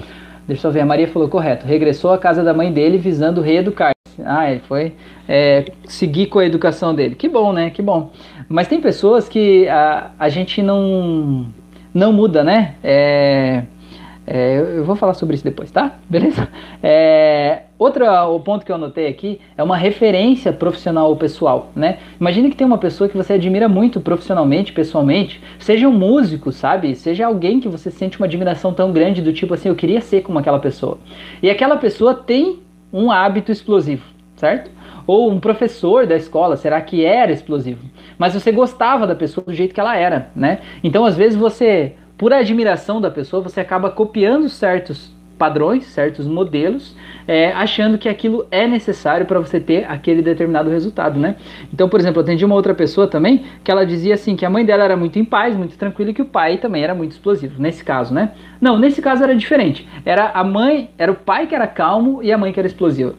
Deixa eu ver, a Maria falou correto. Regressou à casa da mãe dele visando reeducar. Ah, ele foi é, seguir com a educação dele. Que bom, né? Que bom. Mas tem pessoas que a, a gente não, não muda, né? É, é, eu vou falar sobre isso depois, tá? Beleza? É, outro o ponto que eu anotei aqui é uma referência profissional ou pessoal, né? Imagina que tem uma pessoa que você admira muito profissionalmente, pessoalmente, seja um músico, sabe? Seja alguém que você sente uma admiração tão grande do tipo assim, eu queria ser como aquela pessoa. E aquela pessoa tem um hábito explosivo, certo? Ou um professor da escola, será que era explosivo? Mas você gostava da pessoa do jeito que ela era, né? Então, às vezes você por admiração da pessoa, você acaba copiando certos padrões, certos modelos, é, achando que aquilo é necessário para você ter aquele determinado resultado, né? Então, por exemplo, eu atendi uma outra pessoa também que ela dizia assim que a mãe dela era muito em paz, muito tranquila e que o pai também era muito explosivo. Nesse caso, né? Não, nesse caso era diferente. Era a mãe, era o pai que era calmo e a mãe que era explosiva.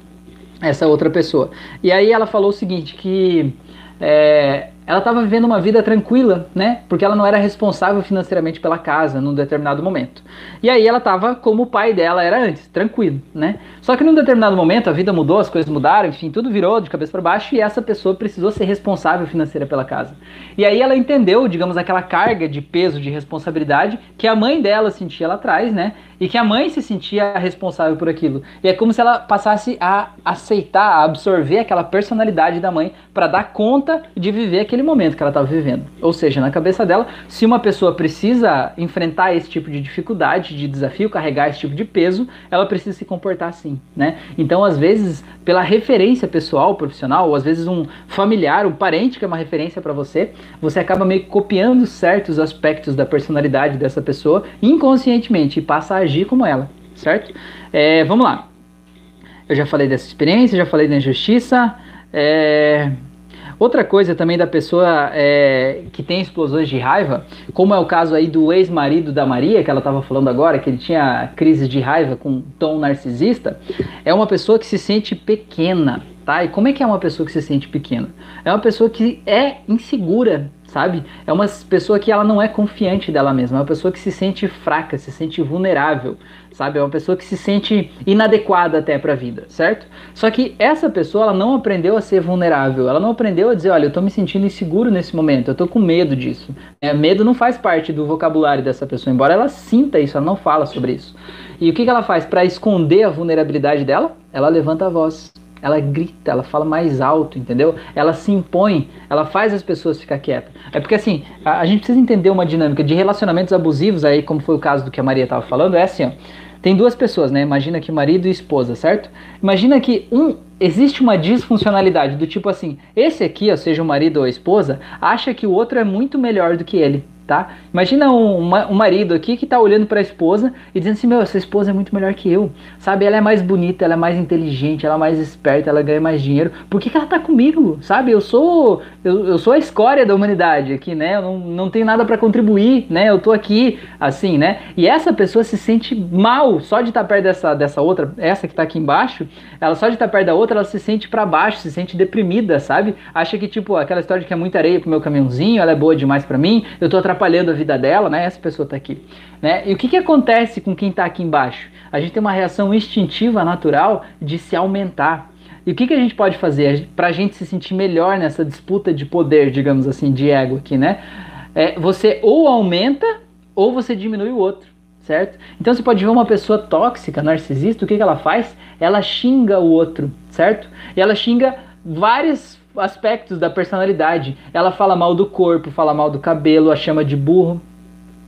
Essa outra pessoa. E aí ela falou o seguinte que é, ela estava vivendo uma vida tranquila, né? Porque ela não era responsável financeiramente pela casa num determinado momento. E aí ela estava como o pai dela era antes, tranquilo, né? Só que num determinado momento a vida mudou, as coisas mudaram, enfim, tudo virou de cabeça para baixo e essa pessoa precisou ser responsável financeira pela casa. E aí ela entendeu, digamos, aquela carga de peso, de responsabilidade que a mãe dela sentia lá atrás, né? E que a mãe se sentia responsável por aquilo. E é como se ela passasse a aceitar, a absorver aquela personalidade da mãe para dar conta de viver aquele momento que ela estava vivendo. Ou seja, na cabeça dela, se uma pessoa precisa enfrentar esse tipo de dificuldade, de desafio, carregar esse tipo de peso, ela precisa se comportar assim, né? Então, às vezes, pela referência pessoal, profissional, ou às vezes um familiar, um parente que é uma referência para você, você acaba meio que copiando certos aspectos da personalidade dessa pessoa inconscientemente e passa a agir como ela, certo? É, vamos lá. Eu já falei dessa experiência, já falei da injustiça. É... Outra coisa também da pessoa é, que tem explosões de raiva, como é o caso aí do ex-marido da Maria, que ela estava falando agora, que ele tinha crises de raiva com tom narcisista, é uma pessoa que se sente pequena, tá? E como é que é uma pessoa que se sente pequena? É uma pessoa que é insegura sabe? É uma pessoa que ela não é confiante dela mesma, é uma pessoa que se sente fraca, se sente vulnerável, sabe? É uma pessoa que se sente inadequada até para a vida, certo? Só que essa pessoa ela não aprendeu a ser vulnerável, ela não aprendeu a dizer, olha, eu estou me sentindo inseguro nesse momento, eu estou com medo disso. É, medo não faz parte do vocabulário dessa pessoa, embora ela sinta isso, ela não fala sobre isso. E o que, que ela faz para esconder a vulnerabilidade dela? Ela levanta a voz ela grita, ela fala mais alto, entendeu? Ela se impõe, ela faz as pessoas ficar quietas. É porque assim, a, a gente precisa entender uma dinâmica de relacionamentos abusivos aí, como foi o caso do que a Maria estava falando, é assim, ó. Tem duas pessoas, né? Imagina que marido e esposa, certo? Imagina que um existe uma disfuncionalidade do tipo assim, esse aqui, ó, seja o marido ou a esposa, acha que o outro é muito melhor do que ele tá? Imagina um, um marido aqui que tá olhando para a esposa e dizendo assim, meu, essa esposa é muito melhor que eu, sabe? Ela é mais bonita, ela é mais inteligente, ela é mais esperta, ela ganha mais dinheiro. Por que, que ela tá comigo, sabe? Eu sou eu, eu sou a escória da humanidade aqui, né? Eu não, não tenho nada para contribuir, né? Eu tô aqui assim, né? E essa pessoa se sente mal só de estar tá perto dessa, dessa outra, essa que tá aqui embaixo, ela só de estar tá perto da outra, ela se sente para baixo, se sente deprimida, sabe? Acha que tipo aquela história de que é muita areia pro meu caminhãozinho, ela é boa demais para mim, eu tô atrapalhando a vida dela, né? Essa pessoa está aqui. Né? E o que, que acontece com quem está aqui embaixo? A gente tem uma reação instintiva, natural, de se aumentar. E o que, que a gente pode fazer para a gente se sentir melhor nessa disputa de poder, digamos assim, de ego aqui, né? É, você ou aumenta ou você diminui o outro, certo? Então você pode ver uma pessoa tóxica, narcisista, o que, que ela faz? Ela xinga o outro, certo? E ela xinga vários aspectos da personalidade. Ela fala mal do corpo, fala mal do cabelo, a chama de burro.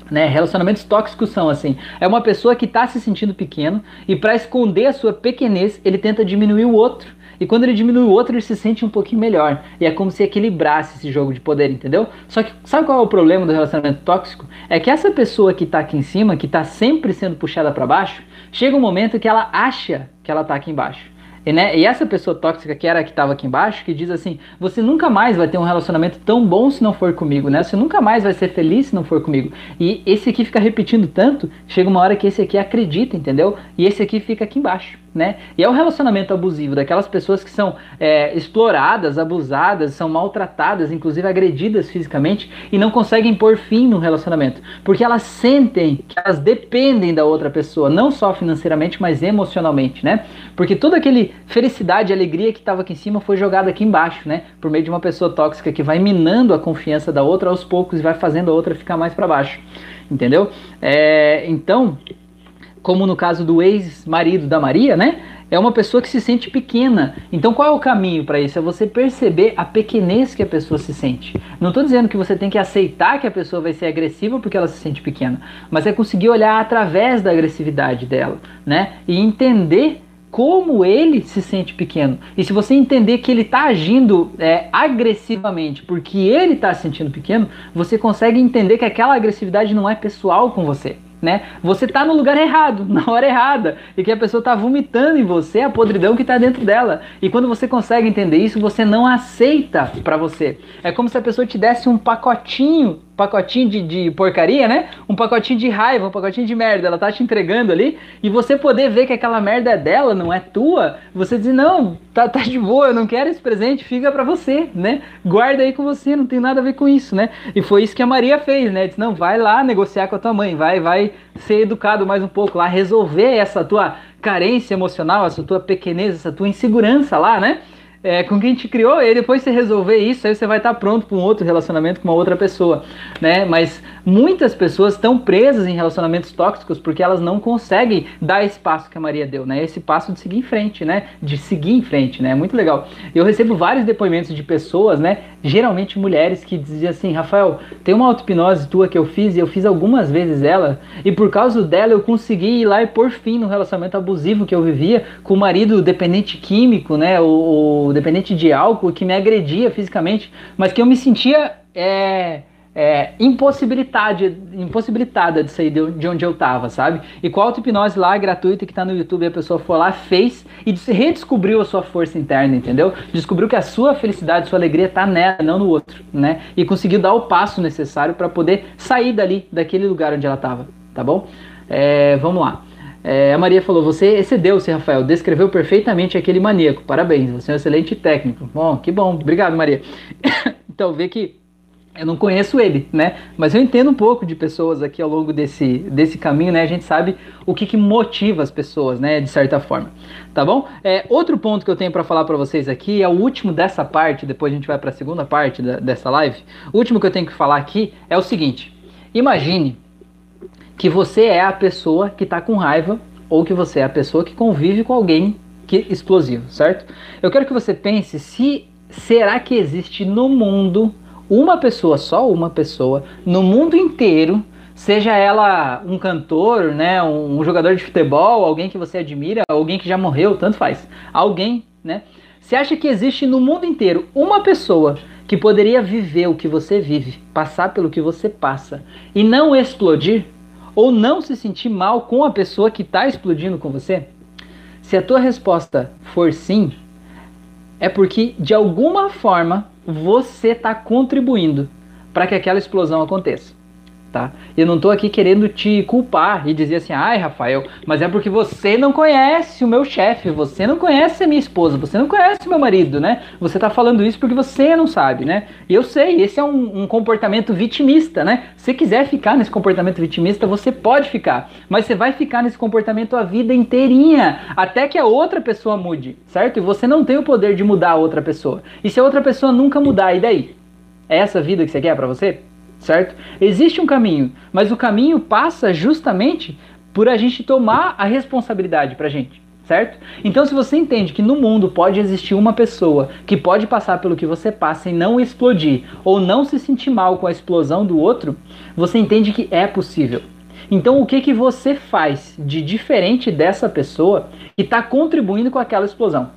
Né, relacionamentos tóxicos são assim: é uma pessoa que está se sentindo pequeno e para esconder a sua pequenez, ele tenta diminuir o outro. E quando ele diminui o outro, ele se sente um pouquinho melhor. E é como se equilibrasse esse jogo de poder, entendeu? Só que sabe qual é o problema do relacionamento tóxico? É que essa pessoa que tá aqui em cima, que tá sempre sendo puxada para baixo, chega um momento que ela acha que ela tá aqui embaixo. E, né, e essa pessoa tóxica que era a que estava aqui embaixo, que diz assim: você nunca mais vai ter um relacionamento tão bom se não for comigo, né? Você nunca mais vai ser feliz se não for comigo. E esse aqui fica repetindo tanto, chega uma hora que esse aqui acredita, entendeu? E esse aqui fica aqui embaixo né? E é um relacionamento abusivo daquelas pessoas que são é, exploradas, abusadas, são maltratadas, inclusive agredidas fisicamente e não conseguem pôr fim no relacionamento, porque elas sentem que elas dependem da outra pessoa, não só financeiramente, mas emocionalmente, né? Porque toda aquele felicidade alegria que estava aqui em cima foi jogada aqui embaixo, né? Por meio de uma pessoa tóxica que vai minando a confiança da outra aos poucos e vai fazendo a outra ficar mais para baixo, entendeu? É, então como no caso do ex-marido da Maria, né? É uma pessoa que se sente pequena. Então qual é o caminho para isso? É você perceber a pequenez que a pessoa se sente. Não estou dizendo que você tem que aceitar que a pessoa vai ser agressiva porque ela se sente pequena, mas é conseguir olhar através da agressividade dela, né? E entender como ele se sente pequeno. E se você entender que ele está agindo é, agressivamente porque ele está se sentindo pequeno, você consegue entender que aquela agressividade não é pessoal com você né? Você tá no lugar errado, na hora errada, e que a pessoa tá vomitando em você a podridão que tá dentro dela. E quando você consegue entender isso, você não aceita para você. É como se a pessoa te desse um pacotinho pacotinho de, de, porcaria, né? Um pacotinho de raiva, um pacotinho de merda. Ela tá te entregando ali e você poder ver que aquela merda é dela, não é tua. Você diz, não, tá, tá de boa, eu não quero esse presente, fica para você, né? Guarda aí com você, não tem nada a ver com isso, né? E foi isso que a Maria fez, né? Disse, não, vai lá negociar com a tua mãe, vai, vai ser educado mais um pouco lá, resolver essa tua carência emocional, essa tua pequenez, essa tua insegurança lá, né? É, com quem te criou, e depois você resolver isso, aí você vai estar pronto para um outro relacionamento com uma outra pessoa, né? Mas muitas pessoas estão presas em relacionamentos tóxicos porque elas não conseguem dar esse passo que a Maria deu, né? Esse passo de seguir em frente, né? De seguir em frente, né? Muito legal. Eu recebo vários depoimentos de pessoas, né? Geralmente mulheres que diziam assim, Rafael, tem uma auto-hipnose tua que eu fiz e eu fiz algumas vezes ela, e por causa dela eu consegui ir lá e pôr fim no relacionamento abusivo que eu vivia com o marido dependente químico, né? O dependente de álcool que me agredia fisicamente, mas que eu me sentia é, é, impossibilitada, de sair de onde eu estava, sabe? E com a auto-hipnose lá, gratuita, que está no YouTube, a pessoa foi lá, fez e redescobriu a sua força interna, entendeu? Descobriu que a sua felicidade, sua alegria está nela, não no outro, né? E conseguiu dar o passo necessário para poder sair dali, daquele lugar onde ela estava, tá bom? É, vamos lá. É, a Maria falou: Você excedeu-se, Rafael, descreveu perfeitamente aquele maníaco. Parabéns, você é um excelente técnico. Bom, que bom, obrigado, Maria. então, vê que eu não conheço ele, né? Mas eu entendo um pouco de pessoas aqui ao longo desse, desse caminho, né? A gente sabe o que, que motiva as pessoas, né? De certa forma, tá bom? É, outro ponto que eu tenho para falar para vocês aqui é o último dessa parte, depois a gente vai para a segunda parte da, dessa live. O último que eu tenho que falar aqui é o seguinte: imagine que você é a pessoa que está com raiva ou que você é a pessoa que convive com alguém que explosivo, certo? Eu quero que você pense se será que existe no mundo uma pessoa, só uma pessoa, no mundo inteiro, seja ela um cantor, né, um, um jogador de futebol, alguém que você admira, alguém que já morreu, tanto faz, alguém, né? Você acha que existe no mundo inteiro uma pessoa que poderia viver o que você vive, passar pelo que você passa e não explodir? Ou não se sentir mal com a pessoa que está explodindo com você? Se a tua resposta for sim, é porque de alguma forma você está contribuindo para que aquela explosão aconteça tá? Eu não tô aqui querendo te culpar e dizer assim, ai Rafael, mas é porque você não conhece o meu chefe, você não conhece a minha esposa, você não conhece o meu marido, né? Você tá falando isso porque você não sabe, né? E eu sei, esse é um, um comportamento vitimista, né? Se quiser ficar nesse comportamento vitimista, você pode ficar, mas você vai ficar nesse comportamento a vida inteirinha, até que a outra pessoa mude, certo? E você não tem o poder de mudar a outra pessoa. E se a outra pessoa nunca mudar, e daí? É essa vida que você quer para você? Certo? Existe um caminho, mas o caminho passa justamente por a gente tomar a responsabilidade pra gente, certo? Então, se você entende que no mundo pode existir uma pessoa que pode passar pelo que você passa e não explodir, ou não se sentir mal com a explosão do outro, você entende que é possível. Então, o que, que você faz de diferente dessa pessoa que está contribuindo com aquela explosão?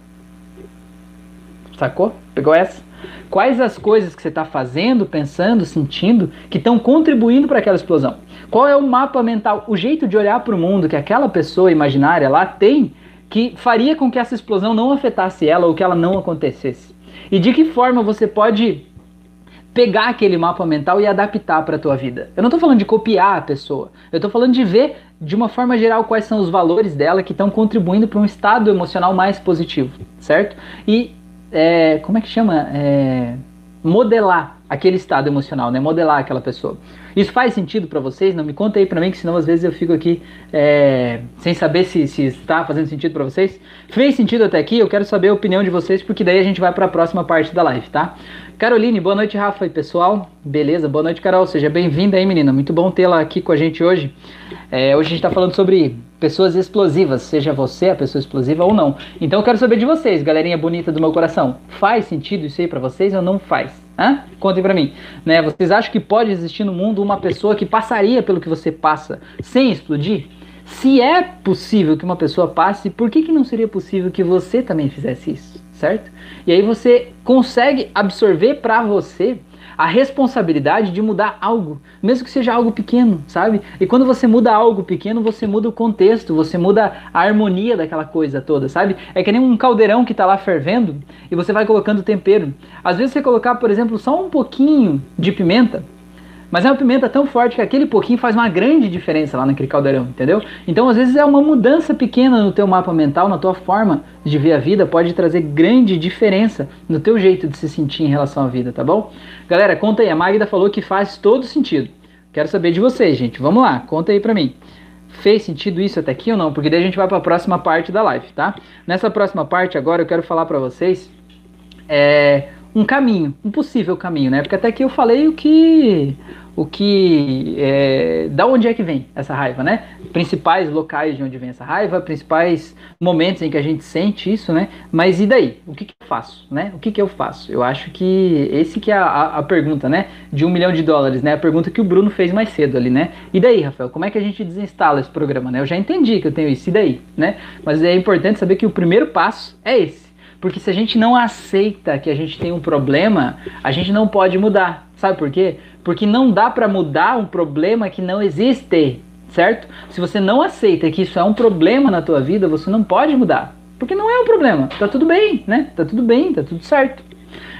Sacou? Pegou essa? Quais as coisas que você está fazendo, pensando, sentindo que estão contribuindo para aquela explosão? Qual é o mapa mental, o jeito de olhar para o mundo que aquela pessoa imaginária lá tem que faria com que essa explosão não afetasse ela ou que ela não acontecesse? E de que forma você pode pegar aquele mapa mental e adaptar para a tua vida? Eu não estou falando de copiar a pessoa, eu estou falando de ver de uma forma geral quais são os valores dela que estão contribuindo para um estado emocional mais positivo, certo? E é, como é que chama? É, modelar aquele estado emocional, né? Modelar aquela pessoa. Isso faz sentido para vocês? Não me conta aí para mim, que senão às vezes eu fico aqui é, sem saber se, se está fazendo sentido para vocês. Fez sentido até aqui? Eu quero saber a opinião de vocês, porque daí a gente vai para a próxima parte da live, tá? Caroline, boa noite, Rafa e pessoal. Beleza? Boa noite, Carol. Seja bem-vinda aí, menina. Muito bom tê-la aqui com a gente hoje. É, hoje a gente está falando sobre pessoas explosivas, seja você a pessoa explosiva ou não. Então eu quero saber de vocês, galerinha bonita do meu coração. Faz sentido isso aí para vocês ou não faz? Hã? Contem para mim. Né? Vocês acham que pode existir no mundo uma pessoa que passaria pelo que você passa sem explodir? Se é possível que uma pessoa passe, por que, que não seria possível que você também fizesse isso? Certo? E aí você consegue absorver para você a responsabilidade de mudar algo, mesmo que seja algo pequeno, sabe? E quando você muda algo pequeno, você muda o contexto, você muda a harmonia daquela coisa toda, sabe? É que nem um caldeirão que está lá fervendo e você vai colocando tempero. Às vezes você colocar, por exemplo, só um pouquinho de pimenta, mas é uma pimenta tão forte que aquele pouquinho faz uma grande diferença lá naquele caldeirão, entendeu? Então, às vezes, é uma mudança pequena no teu mapa mental, na tua forma de ver a vida, pode trazer grande diferença no teu jeito de se sentir em relação à vida, tá bom? Galera, conta aí. A Magda falou que faz todo sentido. Quero saber de vocês, gente. Vamos lá, conta aí pra mim. Fez sentido isso até aqui ou não? Porque daí a gente vai para a próxima parte da live, tá? Nessa próxima parte agora eu quero falar para vocês é, um caminho, um possível caminho, né? Porque até aqui eu falei o que o que é, da onde é que vem essa raiva, né? Principais locais de onde vem essa raiva, principais momentos em que a gente sente isso, né? Mas e daí? O que, que eu faço, né? O que, que eu faço? Eu acho que esse que é a, a, pergunta, né? De um milhão de dólares, né? A pergunta que o Bruno fez mais cedo ali, né? E daí, Rafael? Como é que a gente desinstala esse programa, né? Eu já entendi que eu tenho isso, e daí, né? Mas é importante saber que o primeiro passo é esse. Porque se a gente não aceita que a gente tem um problema, a gente não pode mudar. Sabe por quê? Porque não dá para mudar um problema que não existe, certo? Se você não aceita que isso é um problema na tua vida, você não pode mudar. Porque não é um problema. Tá tudo bem, né? Tá tudo bem, tá tudo certo.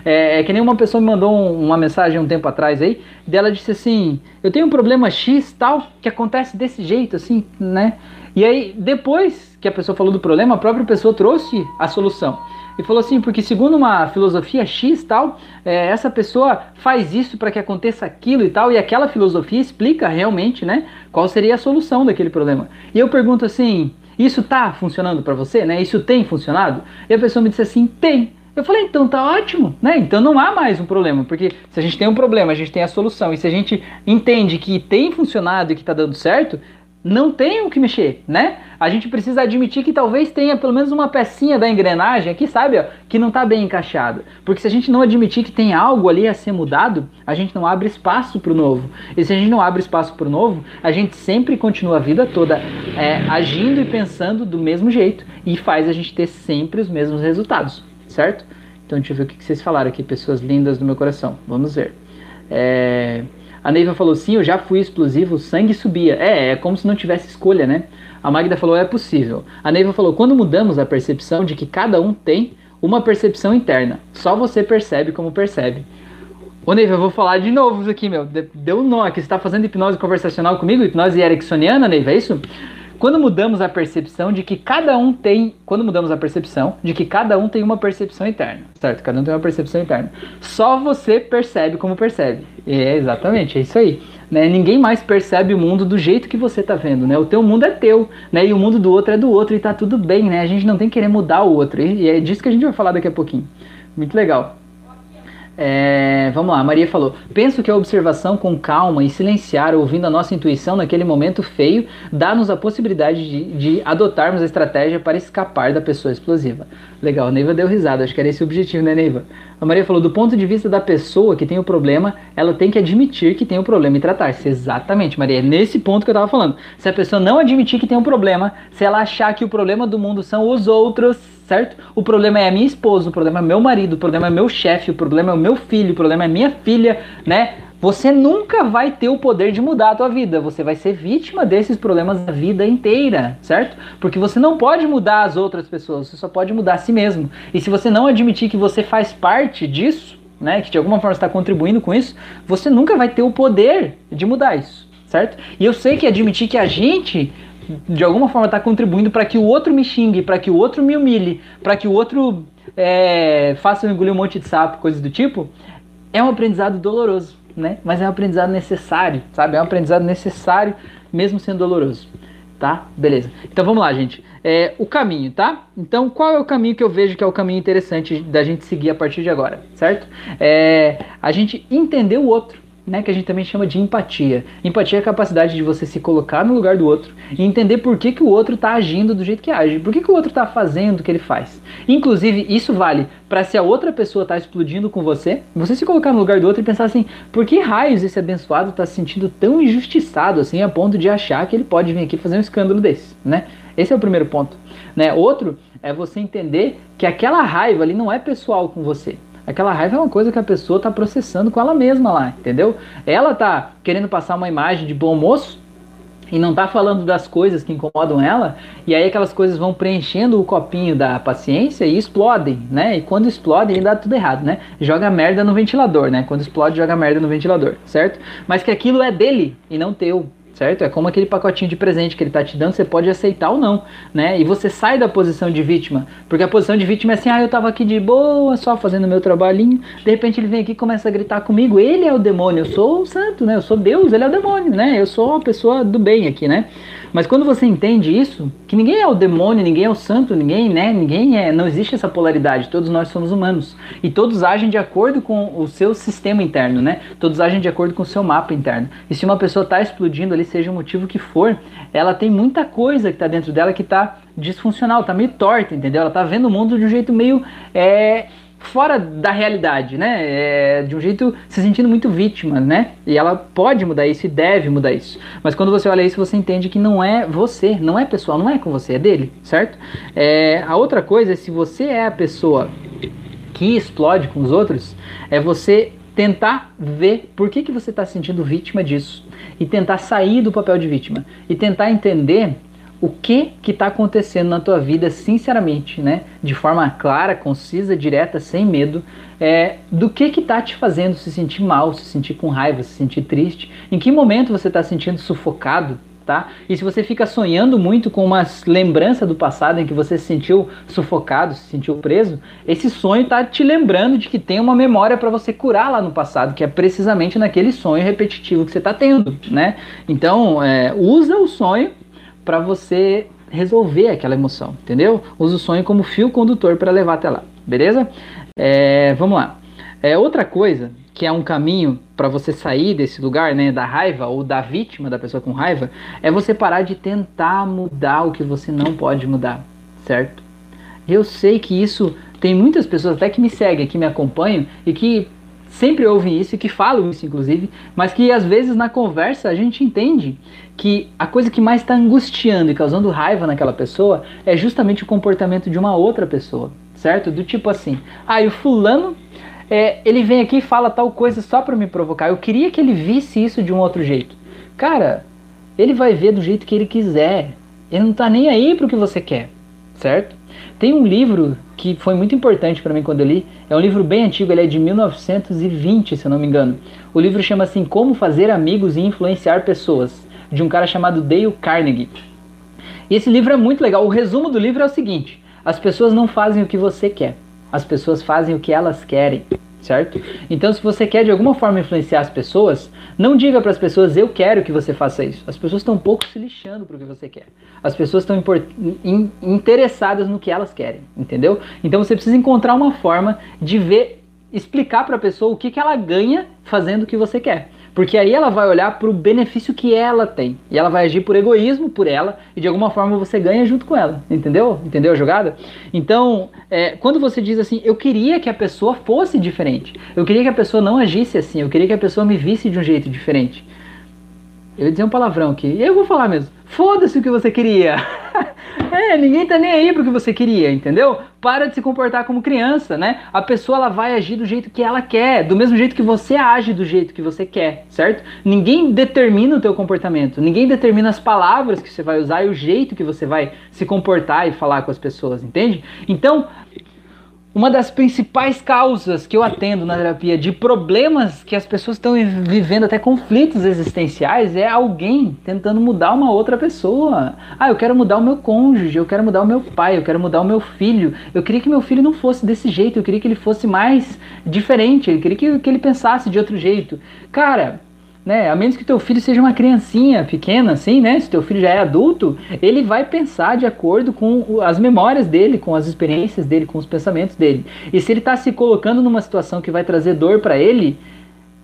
É, é que nem uma pessoa me mandou um, uma mensagem um tempo atrás aí, dela disse assim: Eu tenho um problema X tal, que acontece desse jeito, assim, né? E aí, depois que a pessoa falou do problema, a própria pessoa trouxe a solução e falou assim, porque segundo uma filosofia X tal, é, essa pessoa faz isso para que aconteça aquilo e tal, e aquela filosofia explica realmente, né, qual seria a solução daquele problema. E eu pergunto assim, isso tá funcionando para você, né? Isso tem funcionado? E a pessoa me disse assim, tem. Eu falei, então tá ótimo, né? Então não há mais um problema, porque se a gente tem um problema, a gente tem a solução, e se a gente entende que tem funcionado e que tá dando certo, não tem o que mexer, né? A gente precisa admitir que talvez tenha pelo menos uma pecinha da engrenagem aqui, sabe, ó, que não está bem encaixada. Porque se a gente não admitir que tem algo ali a ser mudado, a gente não abre espaço para o novo. E se a gente não abre espaço para o novo, a gente sempre continua a vida toda é, agindo e pensando do mesmo jeito e faz a gente ter sempre os mesmos resultados, certo? Então deixa eu ver o que vocês falaram aqui, pessoas lindas do meu coração. Vamos ver. É... A Neiva falou, sim, eu já fui explosivo, o sangue subia. É, é como se não tivesse escolha, né? A Magda falou, é possível. A Neiva falou, quando mudamos a percepção de que cada um tem uma percepção interna, só você percebe como percebe. Ô Neiva, eu vou falar de novo isso aqui, meu. Deu um nó aqui. Você tá fazendo hipnose conversacional comigo? Hipnose ericksoniana, Neiva, é isso? Quando mudamos a percepção de que cada um tem, quando mudamos a percepção de que cada um tem uma percepção interna, certo? Cada um tem uma percepção interna. Só você percebe como percebe. É exatamente, é isso aí. Né? Ninguém mais percebe o mundo do jeito que você está vendo, né? O teu mundo é teu, né? E o mundo do outro é do outro e tá tudo bem, né? A gente não tem que querer mudar o outro. E é disso que a gente vai falar daqui a pouquinho. Muito legal. É, vamos lá, Maria falou: Penso que a observação com calma e silenciar, ouvindo a nossa intuição naquele momento feio, dá-nos a possibilidade de, de, adotarmos a estratégia para escapar da pessoa explosiva. Legal, a Neiva deu risada, acho que era esse o objetivo, né, Neiva? A Maria falou: Do ponto de vista da pessoa que tem o problema, ela tem que admitir que tem o problema e tratar-se. Exatamente, Maria, é nesse ponto que eu estava falando. Se a pessoa não admitir que tem um problema, se ela achar que o problema do mundo são os outros certo? O problema é a minha esposa, o problema é meu marido, o problema é meu chefe, o problema é o meu filho, o problema é minha filha, né? Você nunca vai ter o poder de mudar a tua vida. Você vai ser vítima desses problemas a vida inteira, certo? Porque você não pode mudar as outras pessoas, você só pode mudar a si mesmo. E se você não admitir que você faz parte disso, né, que de alguma forma está contribuindo com isso, você nunca vai ter o poder de mudar isso, certo? E eu sei que admitir que a gente de alguma forma está contribuindo para que o outro me xingue, para que o outro me humilhe, para que o outro é, faça eu engolir um monte de sapo, coisas do tipo, é um aprendizado doloroso, né? Mas é um aprendizado necessário, sabe? É um aprendizado necessário, mesmo sendo doloroso, tá? Beleza. Então vamos lá, gente. É, o caminho, tá? Então qual é o caminho que eu vejo que é o caminho interessante da gente seguir a partir de agora, certo? É a gente entender o outro né, que a gente também chama de empatia. Empatia é a capacidade de você se colocar no lugar do outro e entender por que, que o outro está agindo do jeito que age, por que, que o outro está fazendo o que ele faz. Inclusive, isso vale para se a outra pessoa está explodindo com você, você se colocar no lugar do outro e pensar assim, por que raios esse abençoado está se sentindo tão injustiçado assim a ponto de achar que ele pode vir aqui fazer um escândalo desse, né? Esse é o primeiro ponto. Né? Outro é você entender que aquela raiva ali não é pessoal com você. Aquela raiva é uma coisa que a pessoa está processando com ela mesma lá, entendeu? Ela tá querendo passar uma imagem de bom moço e não tá falando das coisas que incomodam ela, e aí aquelas coisas vão preenchendo o copinho da paciência e explodem, né? E quando explodem, dá tudo errado, né? Joga merda no ventilador, né? Quando explode, joga merda no ventilador, certo? Mas que aquilo é dele e não teu, certo? É como aquele pacotinho de presente que ele está te dando, você pode aceitar ou não, né? E você sai da posição de vítima, porque a posição de vítima é assim, ah, eu estava aqui de boa, só fazendo meu trabalhinho, de repente ele vem aqui e começa a gritar comigo, ele é o demônio, eu sou o santo, né? Eu sou Deus, ele é o demônio, né? Eu sou a pessoa do bem aqui, né? Mas quando você entende isso, que ninguém é o demônio, ninguém é o santo, ninguém, né? Ninguém é, não existe essa polaridade. Todos nós somos humanos e todos agem de acordo com o seu sistema interno, né? Todos agem de acordo com o seu mapa interno. E se uma pessoa está explodindo ali, seja o motivo que for, ela tem muita coisa que está dentro dela que está disfuncional, está meio torta, entendeu? Ela está vendo o mundo de um jeito meio é, fora da realidade, né? É, de um jeito se sentindo muito vítima, né? E ela pode mudar isso e deve mudar isso. Mas quando você olha isso, você entende que não é você, não é pessoal, não é com você, é dele, certo? É, a outra coisa é se você é a pessoa que explode com os outros, é você tentar ver por que, que você está se sentindo vítima disso e tentar sair do papel de vítima e tentar entender o que que está acontecendo na tua vida, sinceramente, né? De forma clara, concisa, direta, sem medo, é, do que que está te fazendo se sentir mal, se sentir com raiva, se sentir triste, em que momento você está se sentindo sufocado, tá? E se você fica sonhando muito com uma lembrança do passado em que você se sentiu sufocado, se sentiu preso, esse sonho está te lembrando de que tem uma memória para você curar lá no passado, que é precisamente naquele sonho repetitivo que você está tendo, né? Então, é, usa o sonho para você resolver aquela emoção, entendeu? Usa o sonho como fio condutor para levar até lá, beleza? É, vamos lá. É, outra coisa que é um caminho para você sair desse lugar, né, da raiva ou da vítima da pessoa com raiva, é você parar de tentar mudar o que você não pode mudar, certo? Eu sei que isso tem muitas pessoas até que me seguem, que me acompanham e que sempre ouvem isso e que falam isso, inclusive, mas que às vezes na conversa a gente entende que a coisa que mais está angustiando e causando raiva naquela pessoa é justamente o comportamento de uma outra pessoa, certo? Do tipo assim, ah, e o fulano, é, ele vem aqui e fala tal coisa só para me provocar. Eu queria que ele visse isso de um outro jeito. Cara, ele vai ver do jeito que ele quiser. Ele não tá nem aí pro que você quer, certo? Tem um livro que foi muito importante para mim quando eu li. É um livro bem antigo, ele é de 1920, se eu não me engano. O livro chama assim Como Fazer Amigos e Influenciar Pessoas de um cara chamado Dale Carnegie. E esse livro é muito legal. O resumo do livro é o seguinte: as pessoas não fazem o que você quer, as pessoas fazem o que elas querem, certo? Então, se você quer de alguma forma influenciar as pessoas, não diga para as pessoas eu quero que você faça isso. As pessoas estão um pouco se lixando para o que você quer. As pessoas estão interessadas no que elas querem, entendeu? Então, você precisa encontrar uma forma de ver explicar para a pessoa o que, que ela ganha fazendo o que você quer. Porque aí ela vai olhar para o benefício que ela tem. E ela vai agir por egoísmo por ela. E de alguma forma você ganha junto com ela. Entendeu? Entendeu a jogada? Então, é, quando você diz assim, eu queria que a pessoa fosse diferente. Eu queria que a pessoa não agisse assim. Eu queria que a pessoa me visse de um jeito diferente. Eu ia dizer um palavrão aqui. Eu vou falar mesmo. Foda-se o que você queria. é, ninguém tá nem aí pro que você queria, entendeu? Para de se comportar como criança, né? A pessoa ela vai agir do jeito que ela quer, do mesmo jeito que você age do jeito que você quer, certo? Ninguém determina o teu comportamento, ninguém determina as palavras que você vai usar e o jeito que você vai se comportar e falar com as pessoas, entende? Então, uma das principais causas que eu atendo na terapia de problemas que as pessoas estão vivendo, até conflitos existenciais, é alguém tentando mudar uma outra pessoa. Ah, eu quero mudar o meu cônjuge, eu quero mudar o meu pai, eu quero mudar o meu filho. Eu queria que meu filho não fosse desse jeito, eu queria que ele fosse mais diferente, eu queria que, que ele pensasse de outro jeito. Cara, né? A menos que teu filho seja uma criancinha pequena, assim, né? Se teu filho já é adulto, ele vai pensar de acordo com as memórias dele, com as experiências dele, com os pensamentos dele. E se ele está se colocando numa situação que vai trazer dor para ele,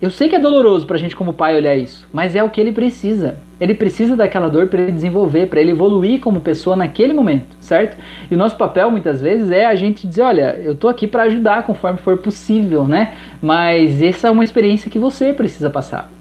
eu sei que é doloroso pra gente como pai olhar isso, mas é o que ele precisa. Ele precisa daquela dor para ele desenvolver, para ele evoluir como pessoa naquele momento, certo? E o nosso papel muitas vezes é a gente dizer, olha, eu tô aqui para ajudar conforme for possível, né? Mas essa é uma experiência que você precisa passar.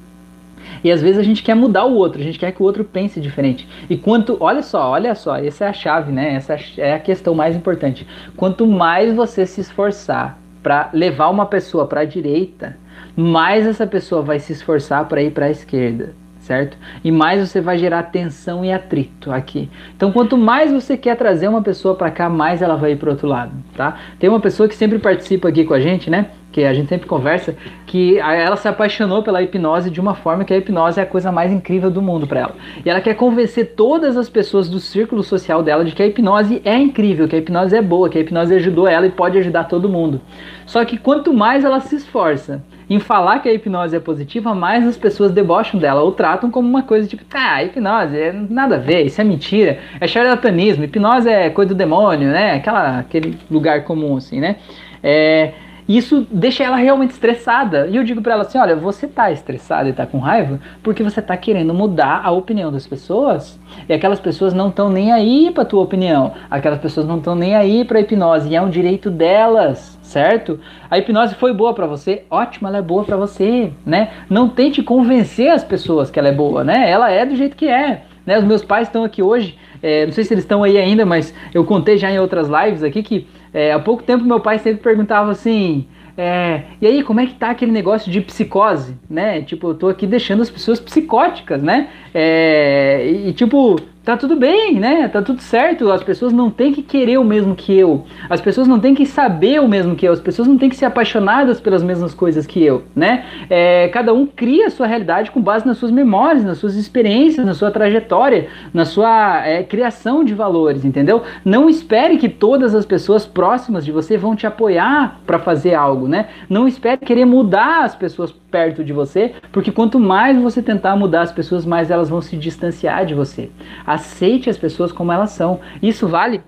E às vezes a gente quer mudar o outro, a gente quer que o outro pense diferente. E quanto, olha só, olha só, essa é a chave, né? Essa é a questão mais importante. Quanto mais você se esforçar para levar uma pessoa para a direita, mais essa pessoa vai se esforçar para ir para a esquerda certo? E mais você vai gerar tensão e atrito aqui. Então, quanto mais você quer trazer uma pessoa para cá, mais ela vai ir para outro lado, tá? Tem uma pessoa que sempre participa aqui com a gente, né? Que a gente sempre conversa, que ela se apaixonou pela hipnose de uma forma que a hipnose é a coisa mais incrível do mundo para ela. E ela quer convencer todas as pessoas do círculo social dela de que a hipnose é incrível, que a hipnose é boa, que a hipnose ajudou ela e pode ajudar todo mundo. Só que quanto mais ela se esforça em falar que a hipnose é positiva, mais as pessoas debocham dela ou tratam como uma coisa tipo, ah, hipnose, é nada a ver, isso é mentira, é charlatanismo, hipnose é coisa do demônio, né? Aquela, aquele lugar comum, assim, né? É, isso deixa ela realmente estressada. E eu digo para ela assim: olha, você tá estressada e tá com raiva porque você tá querendo mudar a opinião das pessoas. E aquelas pessoas não estão nem aí para tua opinião. Aquelas pessoas não estão nem aí para hipnose. E é um direito delas, certo? A hipnose foi boa para você, ótimo, ela é boa para você, né? Não tente convencer as pessoas que ela é boa, né? Ela é do jeito que é. Né? Os meus pais estão aqui hoje, é, não sei se eles estão aí ainda, mas eu contei já em outras lives aqui que é, há pouco tempo meu pai sempre perguntava assim, é, e aí, como é que tá aquele negócio de psicose, né? Tipo, eu tô aqui deixando as pessoas psicóticas, né? É, e, tipo, tá tudo bem, né? Tá tudo certo. As pessoas não têm que querer o mesmo que eu. As pessoas não têm que saber o mesmo que eu. As pessoas não têm que ser apaixonadas pelas mesmas coisas que eu, né? É, cada um cria a sua realidade com base nas suas memórias, nas suas experiências, na sua trajetória, na sua é, criação de valores, entendeu? Não espere que todas as pessoas próximas de você vão te apoiar para fazer algo, né? Não espere querer mudar as pessoas perto de você, porque quanto mais você tentar mudar as pessoas, mais elas vão se distanciar de você. Aceite as pessoas como elas são. Isso vale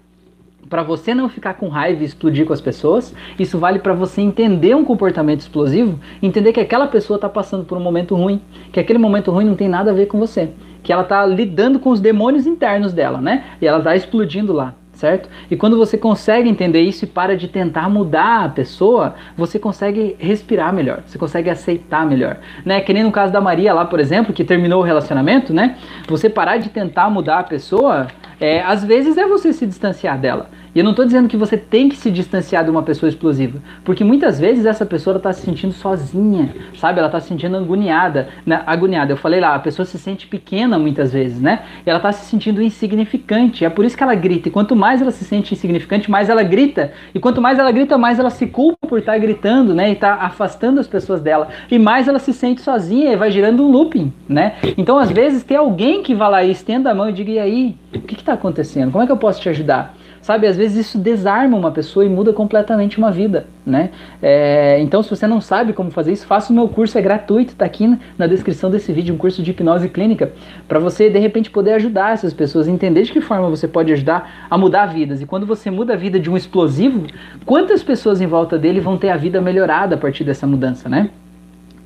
para você não ficar com raiva e explodir com as pessoas. Isso vale para você entender um comportamento explosivo, entender que aquela pessoa está passando por um momento ruim, que aquele momento ruim não tem nada a ver com você, que ela está lidando com os demônios internos dela, né? E ela está explodindo lá certo? E quando você consegue entender isso e para de tentar mudar a pessoa, você consegue respirar melhor, você consegue aceitar melhor, né? Que nem no caso da Maria lá, por exemplo, que terminou o relacionamento, né? Você parar de tentar mudar a pessoa, é, às vezes é você se distanciar dela. E eu não estou dizendo que você tem que se distanciar de uma pessoa explosiva, porque muitas vezes essa pessoa está se sentindo sozinha, sabe? Ela está se sentindo agoniada, né? agoniada. Eu falei lá, a pessoa se sente pequena muitas vezes, né? E ela está se sentindo insignificante. É por isso que ela grita. E quanto mais ela se sente insignificante, mais ela grita. E quanto mais ela grita, mais ela se culpa por estar tá gritando, né? E está afastando as pessoas dela. E mais ela se sente sozinha e vai girando um looping, né? Então, às vezes, tem alguém que vá lá e estenda a mão e diga: e aí, o que está acontecendo? Como é que eu posso te ajudar? Sabe? Às vezes isso desarma uma pessoa e muda completamente uma vida, né? É, então, se você não sabe como fazer isso, faça o meu curso, é gratuito, tá aqui na descrição desse vídeo, um curso de hipnose clínica, para você de repente poder ajudar essas pessoas, entender de que forma você pode ajudar a mudar vidas. E quando você muda a vida de um explosivo, quantas pessoas em volta dele vão ter a vida melhorada a partir dessa mudança, né?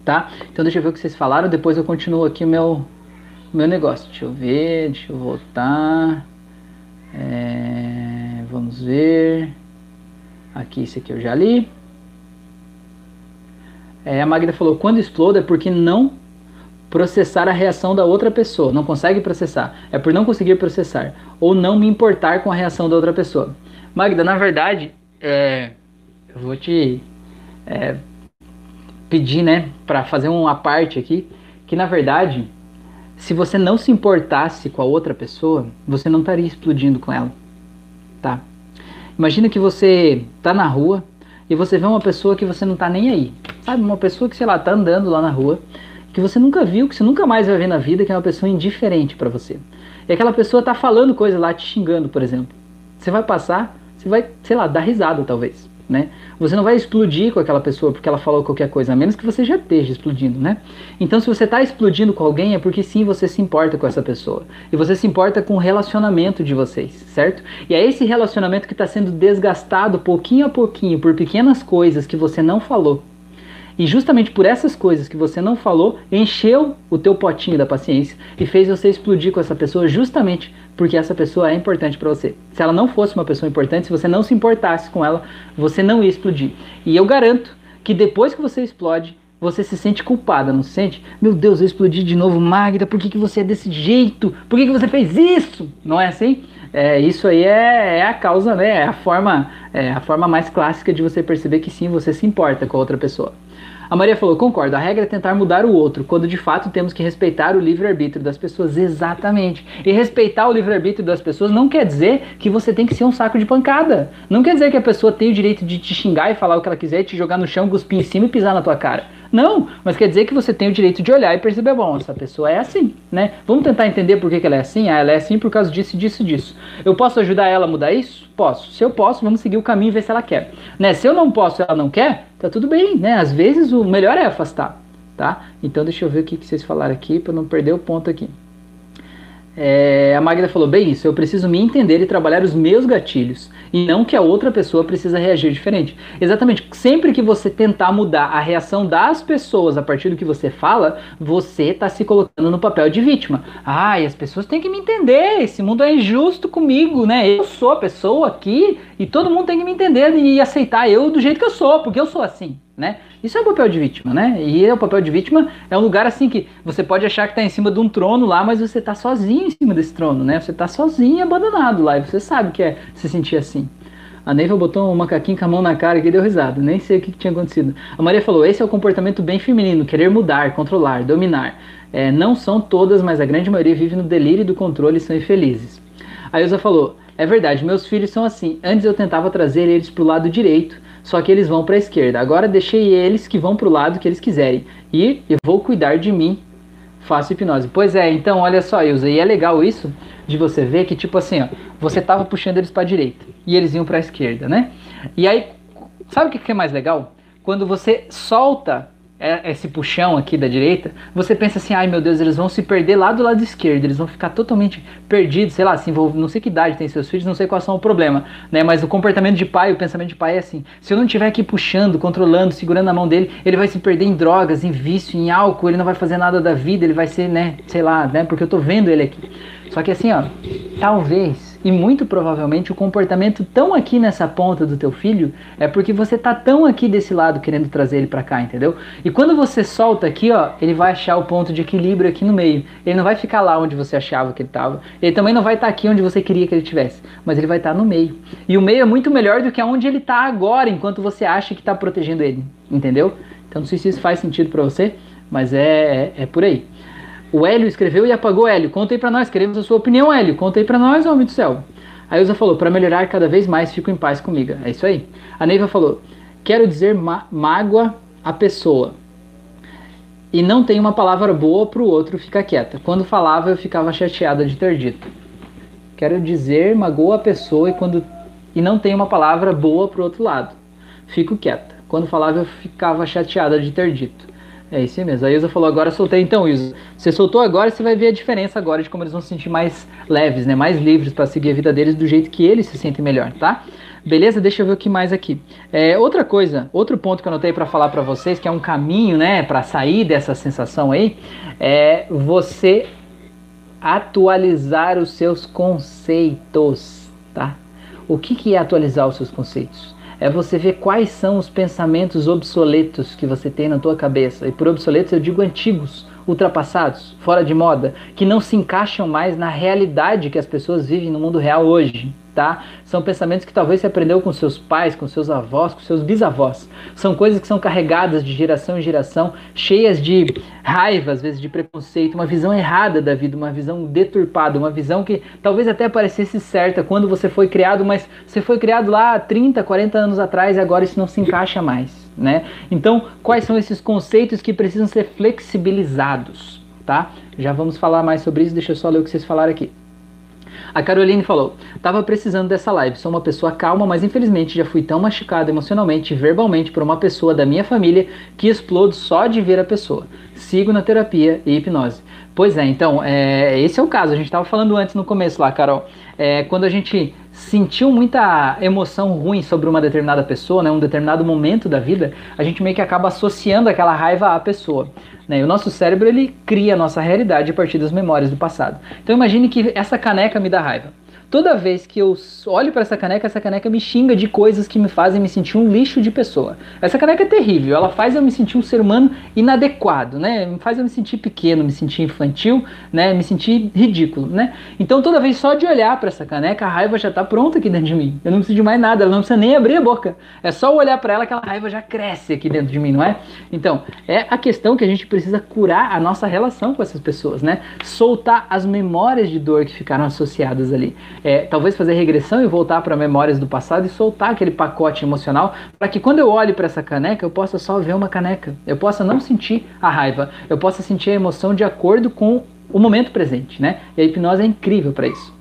Tá? Então deixa eu ver o que vocês falaram, depois eu continuo aqui o meu, meu negócio. Deixa eu ver, deixa eu voltar. É, vamos ver. Aqui, esse aqui eu já li. É, a Magda falou: quando explode é porque não processar a reação da outra pessoa. Não consegue processar. É por não conseguir processar. Ou não me importar com a reação da outra pessoa. Magda, na verdade, é, eu vou te é, pedir, né, para fazer uma parte aqui, que na verdade se você não se importasse com a outra pessoa, você não estaria explodindo com ela, tá? Imagina que você tá na rua e você vê uma pessoa que você não tá nem aí, sabe? Uma pessoa que, sei lá, tá andando lá na rua, que você nunca viu, que você nunca mais vai ver na vida, que é uma pessoa indiferente para você. E aquela pessoa tá falando coisa lá, te xingando, por exemplo. Você vai passar, você vai, sei lá, dar risada talvez né? Você não vai explodir com aquela pessoa porque ela falou qualquer coisa, a menos que você já esteja explodindo, né? Então, se você está explodindo com alguém, é porque sim, você se importa com essa pessoa. E você se importa com o relacionamento de vocês, certo? E é esse relacionamento que está sendo desgastado pouquinho a pouquinho por pequenas coisas que você não falou. E justamente por essas coisas que você não falou, encheu o teu potinho da paciência e fez você explodir com essa pessoa justamente porque essa pessoa é importante para você. Se ela não fosse uma pessoa importante, se você não se importasse com ela, você não ia explodir. E eu garanto que depois que você explode, você se sente culpada, não se sente? Meu Deus, eu explodi de novo, Magda, por que, que você é desse jeito? Por que, que você fez isso? Não é assim? É, isso aí é, é, a causa, né? É a forma, é a forma mais clássica de você perceber que sim, você se importa com a outra pessoa. A Maria falou: concordo, a regra é tentar mudar o outro, quando de fato temos que respeitar o livre-arbítrio das pessoas. Exatamente. E respeitar o livre-arbítrio das pessoas não quer dizer que você tem que ser um saco de pancada. Não quer dizer que a pessoa tem o direito de te xingar e falar o que ela quiser, te jogar no chão, cuspir em cima e pisar na tua cara. Não, mas quer dizer que você tem o direito de olhar e perceber, bom, essa pessoa é assim, né? Vamos tentar entender por que, que ela é assim? Ah, ela é assim por causa disso, disso, disso. Eu posso ajudar ela a mudar isso? Posso. Se eu posso, vamos seguir o caminho e ver se ela quer. Né? Se eu não posso e ela não quer, tá tudo bem, né? Às vezes o melhor é afastar, tá? Então deixa eu ver o que, que vocês falaram aqui para não perder o ponto aqui. É, a Magda falou: bem, isso, eu preciso me entender e trabalhar os meus gatilhos, e não que a outra pessoa precisa reagir diferente. Exatamente, sempre que você tentar mudar a reação das pessoas a partir do que você fala, você está se colocando no papel de vítima. Ai, as pessoas têm que me entender, esse mundo é injusto comigo, né? Eu sou a pessoa aqui e todo mundo tem que me entender e aceitar eu do jeito que eu sou, porque eu sou assim né? Isso é o papel de vítima, né? E o papel de vítima é um lugar assim que você pode achar que está em cima de um trono lá, mas você está sozinho em cima desse trono, né? Você está sozinho abandonado lá e você sabe que é se sentir assim. A Neiva botou um macaquinho com a mão na cara e deu risada, nem sei o que, que, tinha acontecido. A Maria falou: esse é o comportamento bem feminino, querer mudar, controlar, dominar. É, não são todas, mas a grande maioria vive no delírio do controle e são infelizes. A Ilza falou: é verdade, meus filhos são assim. Antes eu tentava trazer eles para o lado direito, só que eles vão para a esquerda. Agora deixei eles que vão para o lado que eles quiserem. E eu vou cuidar de mim. Faço hipnose. Pois é, então olha só, Ilza, e é legal isso de você ver que tipo assim, ó, você tava puxando eles para a direita e eles iam para a esquerda, né? E aí, sabe o que é mais legal? Quando você solta esse puxão aqui da direita, você pensa assim, ai meu Deus, eles vão se perder lá do lado esquerdo, eles vão ficar totalmente perdidos, sei lá, se envolver, não sei que idade tem seus filhos, não sei qual são o problema, né? Mas o comportamento de pai, o pensamento de pai é assim: se eu não estiver aqui puxando, controlando, segurando a mão dele, ele vai se perder em drogas, em vício, em álcool, ele não vai fazer nada da vida, ele vai ser, né, sei lá, né? Porque eu tô vendo ele aqui. Só que assim, ó, talvez e muito provavelmente o comportamento tão aqui nessa ponta do teu filho é porque você tá tão aqui desse lado querendo trazer ele para cá, entendeu? E quando você solta aqui, ó, ele vai achar o ponto de equilíbrio aqui no meio. Ele não vai ficar lá onde você achava que ele tava. Ele também não vai estar tá aqui onde você queria que ele tivesse, mas ele vai estar tá no meio. E o meio é muito melhor do que onde ele tá agora, enquanto você acha que tá protegendo ele, entendeu? Então não sei se isso faz sentido para você, mas é, é, é por aí. O Hélio escreveu e apagou Hélio. Conta aí pra nós, queremos a sua opinião, Hélio. Conta aí pra nós, homem do céu. A Ilza falou, para melhorar cada vez mais, fico em paz comigo. É isso aí. A Neiva falou, quero dizer mágoa a pessoa. E não tem uma palavra boa pro outro ficar quieta. Quando falava, eu ficava chateada de ter dito. Quero dizer, magoa a pessoa e quando e não tenho uma palavra boa pro outro lado. Fico quieta. Quando falava, eu ficava chateada de ter dito. É isso mesmo. A Isa falou, agora soltei. Então, Isa, você soltou agora, você vai ver a diferença agora de como eles vão se sentir mais leves, né? Mais livres para seguir a vida deles do jeito que eles se sentem melhor, tá? Beleza? Deixa eu ver o que mais aqui. É, outra coisa, outro ponto que eu anotei para falar para vocês, que é um caminho, né, para sair dessa sensação aí, é você atualizar os seus conceitos, tá? O que, que é atualizar os seus conceitos? É você ver quais são os pensamentos obsoletos que você tem na tua cabeça. E por obsoletos eu digo antigos, ultrapassados, fora de moda, que não se encaixam mais na realidade que as pessoas vivem no mundo real hoje tá? São pensamentos que talvez você aprendeu com seus pais, com seus avós, com seus bisavós. São coisas que são carregadas de geração em geração, cheias de raiva, às vezes de preconceito, uma visão errada da vida, uma visão deturpada, uma visão que talvez até parecesse certa quando você foi criado, mas você foi criado lá 30, 40 anos atrás e agora isso não se encaixa mais, né? Então, quais são esses conceitos que precisam ser flexibilizados, tá? Já vamos falar mais sobre isso, deixa eu só ler o que vocês falaram aqui. A Caroline falou: Tava precisando dessa live. Sou uma pessoa calma, mas infelizmente já fui tão machucado emocionalmente e verbalmente por uma pessoa da minha família que explodo só de ver a pessoa. Sigo na terapia e hipnose. Pois é, então, é, esse é o caso. A gente estava falando antes no começo lá, Carol. É, quando a gente sentiu muita emoção ruim sobre uma determinada pessoa, né, um determinado momento da vida, a gente meio que acaba associando aquela raiva à pessoa. Né? E o nosso cérebro ele cria a nossa realidade a partir das memórias do passado. Então imagine que essa caneca me dá raiva. Toda vez que eu olho para essa caneca, essa caneca me xinga de coisas que me fazem me sentir um lixo de pessoa. Essa caneca é terrível, ela faz eu me sentir um ser humano inadequado, né? Faz eu me sentir pequeno, me sentir infantil, né? Me sentir ridículo, né? Então toda vez só de olhar para essa caneca, a raiva já está pronta aqui dentro de mim. Eu não preciso de mais nada, ela não precisa nem abrir a boca. É só olhar para ela que a raiva já cresce aqui dentro de mim, não é? Então, é a questão que a gente precisa curar a nossa relação com essas pessoas, né? Soltar as memórias de dor que ficaram associadas ali é, talvez fazer regressão e voltar para memórias do passado e soltar aquele pacote emocional para que quando eu olhe para essa caneca eu possa só ver uma caneca. Eu possa não sentir a raiva, eu possa sentir a emoção de acordo com o momento presente, né? E a hipnose é incrível para isso.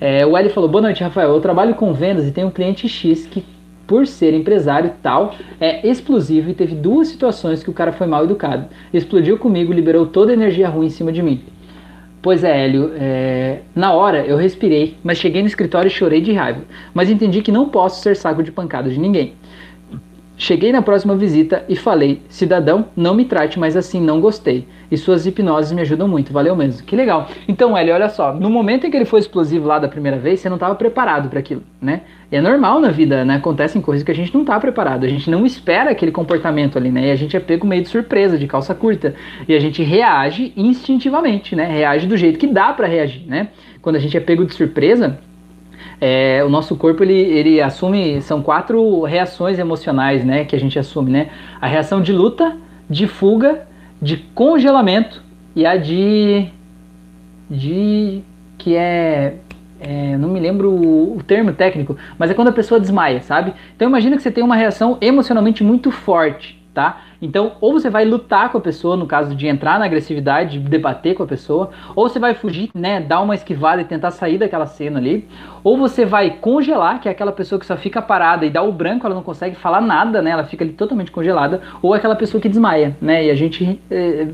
É, o Eli falou: Boa noite, Rafael. Eu trabalho com vendas e tenho um cliente X que, por ser empresário tal, é explosivo e teve duas situações que o cara foi mal educado. Explodiu comigo, liberou toda a energia ruim em cima de mim. Pois é, Hélio, é... na hora eu respirei, mas cheguei no escritório e chorei de raiva. Mas entendi que não posso ser saco de pancada de ninguém. Cheguei na próxima visita e falei: Cidadão, não me trate mais assim, não gostei e suas hipnoses me ajudam muito, valeu mesmo. Que legal. Então, Eli, olha só, no momento em que ele foi explosivo lá da primeira vez, você não estava preparado para aquilo, né? E é normal na vida, né? Acontecem coisas que a gente não está preparado, a gente não espera aquele comportamento ali, né? E a gente é pego meio de surpresa, de calça curta, e a gente reage instintivamente, né? Reage do jeito que dá para reagir, né? Quando a gente é pego de surpresa, é, o nosso corpo ele, ele assume são quatro reações emocionais né que a gente assume né a reação de luta de fuga de congelamento e a de de que é, é, não me lembro o, o, termo técnico, mas é quando a pessoa desmaia, sabe? Então imagina que você tem uma reação emocionalmente muito forte, tá? Então, ou você vai lutar com a pessoa, no caso de entrar na agressividade, debater com a pessoa, ou você vai fugir, né, dar uma esquivada e tentar sair daquela cena ali, ou você vai congelar, que é aquela pessoa que só fica parada e dá o branco, ela não consegue falar nada, né, ela fica ali totalmente congelada, ou aquela pessoa que desmaia, né, e a gente é,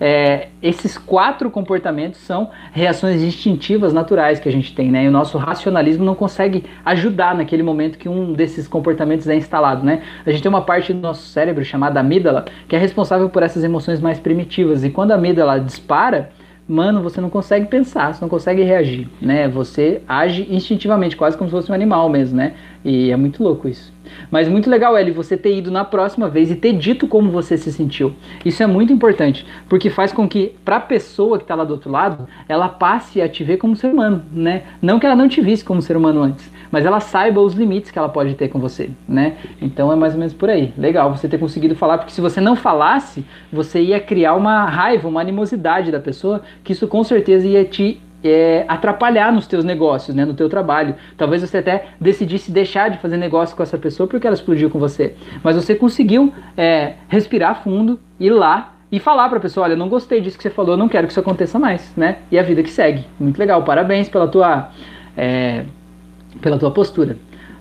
é, esses quatro comportamentos são reações instintivas naturais que a gente tem, né? E o nosso racionalismo não consegue ajudar naquele momento que um desses comportamentos é instalado, né? A gente tem uma parte do nosso cérebro chamada amígdala que é responsável por essas emoções mais primitivas. E quando a amígdala dispara, mano, você não consegue pensar, você não consegue reagir, né? Você age instintivamente, quase como se fosse um animal mesmo, né? E é muito louco isso. Mas muito legal, Eli, você ter ido na próxima vez e ter dito como você se sentiu. Isso é muito importante, porque faz com que, para a pessoa que está lá do outro lado, ela passe a te ver como ser humano, né? Não que ela não te visse como ser humano antes, mas ela saiba os limites que ela pode ter com você, né? Então é mais ou menos por aí. Legal você ter conseguido falar, porque se você não falasse, você ia criar uma raiva, uma animosidade da pessoa, que isso com certeza ia te é, atrapalhar nos teus negócios, né, no teu trabalho. Talvez você até decidisse deixar de fazer negócio com essa pessoa porque ela explodiu com você. Mas você conseguiu é, respirar fundo, ir lá e falar para a pessoa, olha, não gostei disso que você falou, não quero que isso aconteça mais, né? E a vida que segue. Muito legal, parabéns pela tua, é, pela tua postura.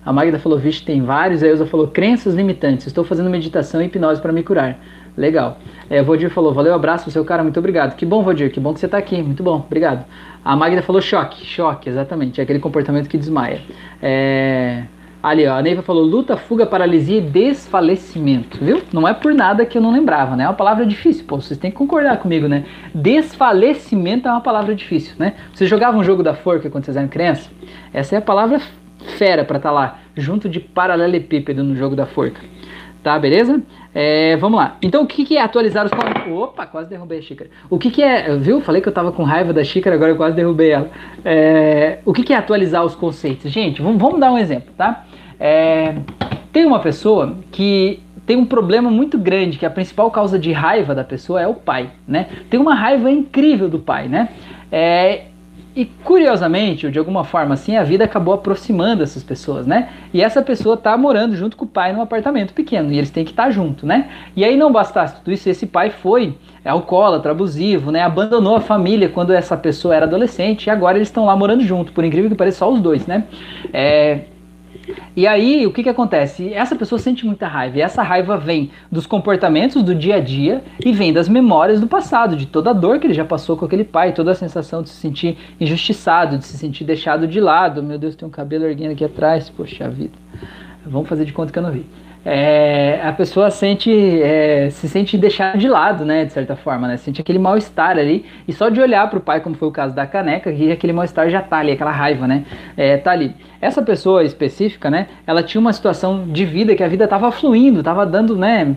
A Magda falou, vixe, tem vários. A Elza falou, crenças limitantes. Estou fazendo meditação e hipnose para me curar. Legal. É, Vodir falou, valeu, abraço, seu cara, muito obrigado. Que bom, Vodir, que bom que você está aqui, muito bom, obrigado. A Magda falou choque, choque, exatamente, é aquele comportamento que desmaia. É... Ali, ó, a Neiva falou luta, fuga, paralisia e desfalecimento, viu? Não é por nada que eu não lembrava, né? É uma palavra difícil, pô, vocês têm que concordar comigo, né? Desfalecimento é uma palavra difícil, né? Vocês jogavam um jogo da forca quando vocês eram criança? Essa é a palavra fera para estar tá lá, junto de paralelepípedo no jogo da forca. Tá, beleza? É, vamos lá. Então, o que, que é atualizar os. Opa, quase derrubei a xícara. O que, que é. Viu? Falei que eu tava com raiva da xícara, agora eu quase derrubei ela. É, o que, que é atualizar os conceitos? Gente, vamos, vamos dar um exemplo, tá? É, tem uma pessoa que tem um problema muito grande, que a principal causa de raiva da pessoa é o pai, né? Tem uma raiva incrível do pai, né? É, e curiosamente, ou de alguma forma assim, a vida acabou aproximando essas pessoas, né? E essa pessoa tá morando junto com o pai num apartamento pequeno e eles têm que estar tá junto, né? E aí não bastasse tudo isso, esse pai foi alcoólatra, abusivo, né? Abandonou a família quando essa pessoa era adolescente e agora eles estão lá morando junto, por incrível que pareça, só os dois, né? É, e aí, o que, que acontece? Essa pessoa sente muita raiva, e essa raiva vem dos comportamentos do dia a dia e vem das memórias do passado, de toda a dor que ele já passou com aquele pai, toda a sensação de se sentir injustiçado, de se sentir deixado de lado. Meu Deus, tem um cabelo erguendo aqui atrás, poxa vida. Vamos fazer de conta que eu não vi é, a pessoa sente, é, se sente deixada de lado, né, de certa forma, né, sente aquele mal-estar ali, e só de olhar para o pai, como foi o caso da caneca, que aquele mal-estar já tá ali, aquela raiva, né, é, tá ali. Essa pessoa específica, né, ela tinha uma situação de vida que a vida estava fluindo, estava dando, né,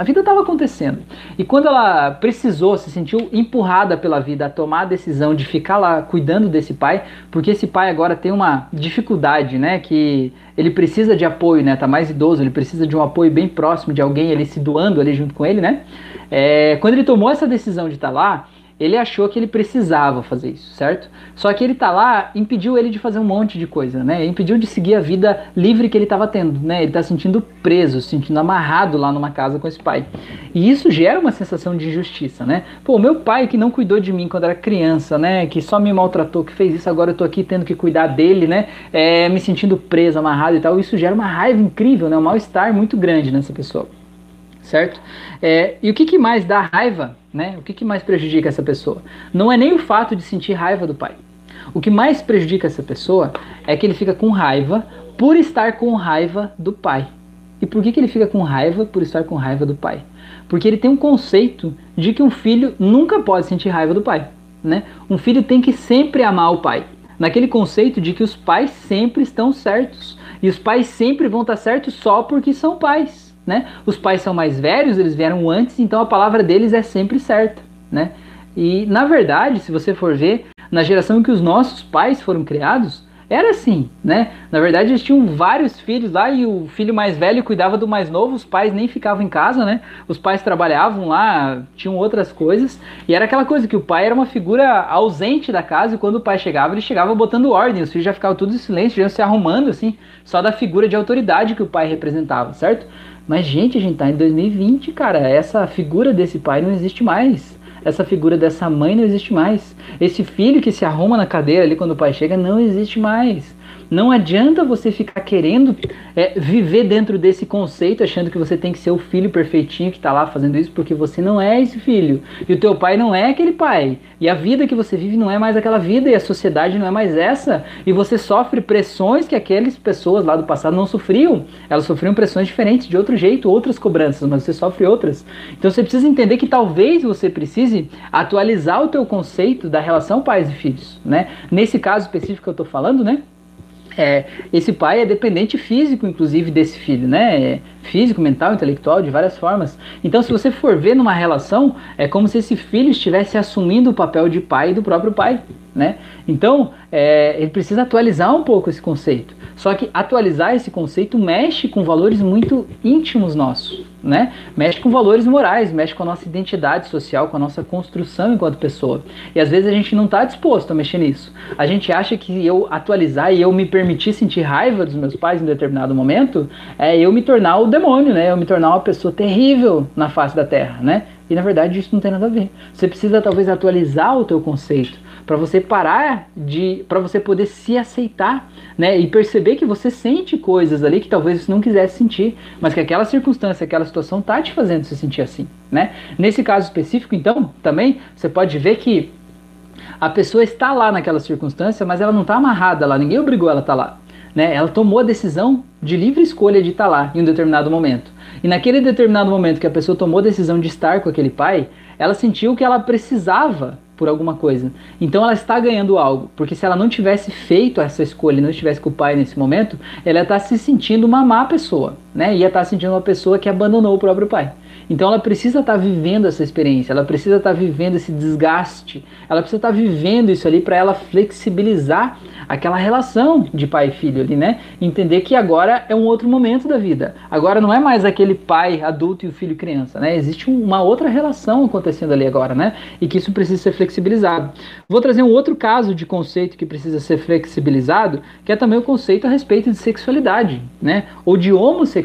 a vida estava acontecendo. E quando ela precisou, se sentiu empurrada pela vida a tomar a decisão de ficar lá cuidando desse pai, porque esse pai agora tem uma dificuldade, né? Que ele precisa de apoio, né? Tá mais idoso, ele precisa de um apoio bem próximo de alguém ali se doando ali junto com ele, né? É, quando ele tomou essa decisão de estar tá lá, ele achou que ele precisava fazer isso, certo? Só que ele tá lá, impediu ele de fazer um monte de coisa, né? Impediu de seguir a vida livre que ele estava tendo, né? Ele tá sentindo preso, se sentindo amarrado lá numa casa com esse pai. E isso gera uma sensação de injustiça, né? Pô, meu pai que não cuidou de mim quando era criança, né? Que só me maltratou, que fez isso, agora eu tô aqui tendo que cuidar dele, né? É, me sentindo preso, amarrado e tal. Isso gera uma raiva incrível, né? Um mal-estar muito grande nessa pessoa certo? É, e o que, que mais dá raiva, né? O que, que mais prejudica essa pessoa? Não é nem o fato de sentir raiva do pai. O que mais prejudica essa pessoa é que ele fica com raiva por estar com raiva do pai. E por que, que ele fica com raiva por estar com raiva do pai? Porque ele tem um conceito de que um filho nunca pode sentir raiva do pai. Né? Um filho tem que sempre amar o pai. Naquele conceito de que os pais sempre estão certos. E os pais sempre vão estar certos só porque são pais né? Os pais são mais velhos, eles vieram antes, então a palavra deles é sempre certa, né? E na verdade, se você for ver, na geração em que os nossos pais foram criados, era assim, né? Na verdade, eles tinham vários filhos lá e o filho mais velho cuidava do mais novo, os pais nem ficavam em casa, né? Os pais trabalhavam lá, tinham outras coisas, e era aquela coisa que o pai era uma figura ausente da casa e quando o pai chegava, ele chegava botando ordem, os filhos já ficavam tudo em silêncio, já se arrumando assim, só da figura de autoridade que o pai representava, certo? Mas, gente, a gente tá em 2020, cara. Essa figura desse pai não existe mais. Essa figura dessa mãe não existe mais. Esse filho que se arruma na cadeira ali quando o pai chega não existe mais. Não adianta você ficar querendo é, viver dentro desse conceito, achando que você tem que ser o filho perfeitinho que está lá fazendo isso, porque você não é esse filho. E o teu pai não é aquele pai. E a vida que você vive não é mais aquela vida, e a sociedade não é mais essa. E você sofre pressões que aquelas pessoas lá do passado não sofriam. Elas sofriam pressões diferentes, de outro jeito, outras cobranças, mas você sofre outras. Então você precisa entender que talvez você precise atualizar o teu conceito da relação pais e filhos, né? Nesse caso específico que eu estou falando, né? É, esse pai é dependente físico, inclusive, desse filho, né? É físico, mental, intelectual, de várias formas. Então, se você for ver numa relação, é como se esse filho estivesse assumindo o papel de pai do próprio pai, né? Então, é, ele precisa atualizar um pouco esse conceito. Só que atualizar esse conceito mexe com valores muito íntimos nossos, né? Mexe com valores morais, mexe com a nossa identidade social, com a nossa construção enquanto pessoa. E às vezes a gente não está disposto a mexer nisso. A gente acha que eu atualizar e eu me permitir sentir raiva dos meus pais em determinado momento é eu me tornar o demônio, né? Eu me tornar uma pessoa terrível na face da terra, né? E na verdade isso não tem nada a ver. Você precisa talvez atualizar o teu conceito para você parar de, para você poder se aceitar, né? E perceber que você sente coisas ali que talvez você não quisesse sentir, mas que aquela circunstância, aquela situação tá te fazendo se sentir assim, né? Nesse caso específico, então, também você pode ver que a pessoa está lá naquela circunstância, mas ela não está amarrada lá, ninguém obrigou ela a estar tá lá. Né? Ela tomou a decisão de livre escolha de estar tá lá em um determinado momento. E naquele determinado momento que a pessoa tomou a decisão de estar com aquele pai, ela sentiu que ela precisava por alguma coisa. Então ela está ganhando algo, porque se ela não tivesse feito essa escolha, não estivesse com o pai nesse momento, ela está se sentindo uma má pessoa, né? Ia estar tá se sentindo uma pessoa que abandonou o próprio pai. Então ela precisa estar tá vivendo essa experiência, ela precisa estar tá vivendo esse desgaste, ela precisa estar vivendo isso ali para ela flexibilizar aquela relação de pai e filho ali, né? Entender que agora é um outro momento da vida. Agora não é mais aquele pai adulto e o filho criança, né? Existe uma outra relação acontecendo ali agora, né? E que isso precisa ser flexibilizado. Vou trazer um outro caso de conceito que precisa ser flexibilizado, que é também o conceito a respeito de sexualidade, né? Ou de homossexualidade.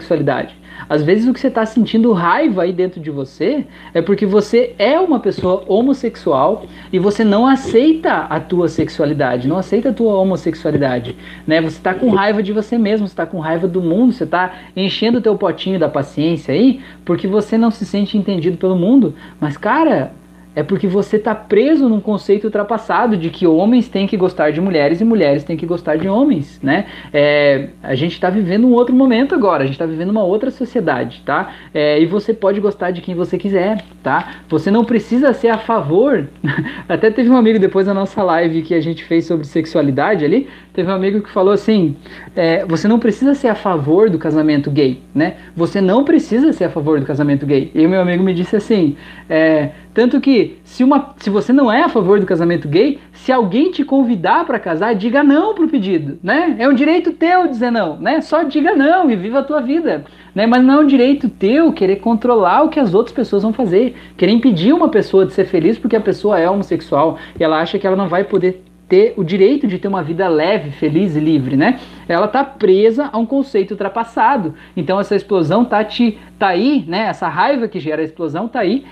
Às vezes o que você está sentindo raiva aí dentro de você é porque você é uma pessoa homossexual e você não aceita a tua sexualidade, não aceita a tua homossexualidade, né? Você está com raiva de você mesmo, você está com raiva do mundo, você está enchendo o teu potinho da paciência aí porque você não se sente entendido pelo mundo. Mas cara, é porque você está preso num conceito ultrapassado de que homens têm que gostar de mulheres e mulheres têm que gostar de homens, né? É, a gente está vivendo um outro momento agora, a gente está vivendo uma outra sociedade, tá? É, e você pode gostar de quem você quiser, tá? Você não precisa ser a favor. Até teve um amigo depois da nossa live que a gente fez sobre sexualidade ali, teve um amigo que falou assim: é, você não precisa ser a favor do casamento gay, né? Você não precisa ser a favor do casamento gay. E o meu amigo me disse assim. É, tanto que, se, uma, se você não é a favor do casamento gay, se alguém te convidar para casar, diga não pro pedido, né? É um direito teu dizer não, né? Só diga não e viva a tua vida, né? Mas não é um direito teu querer controlar o que as outras pessoas vão fazer, querer impedir uma pessoa de ser feliz porque a pessoa é homossexual e ela acha que ela não vai poder ter o direito de ter uma vida leve, feliz e livre, né? Ela tá presa a um conceito ultrapassado. Então essa explosão tá te tá aí, né? Essa raiva que gera a explosão tá aí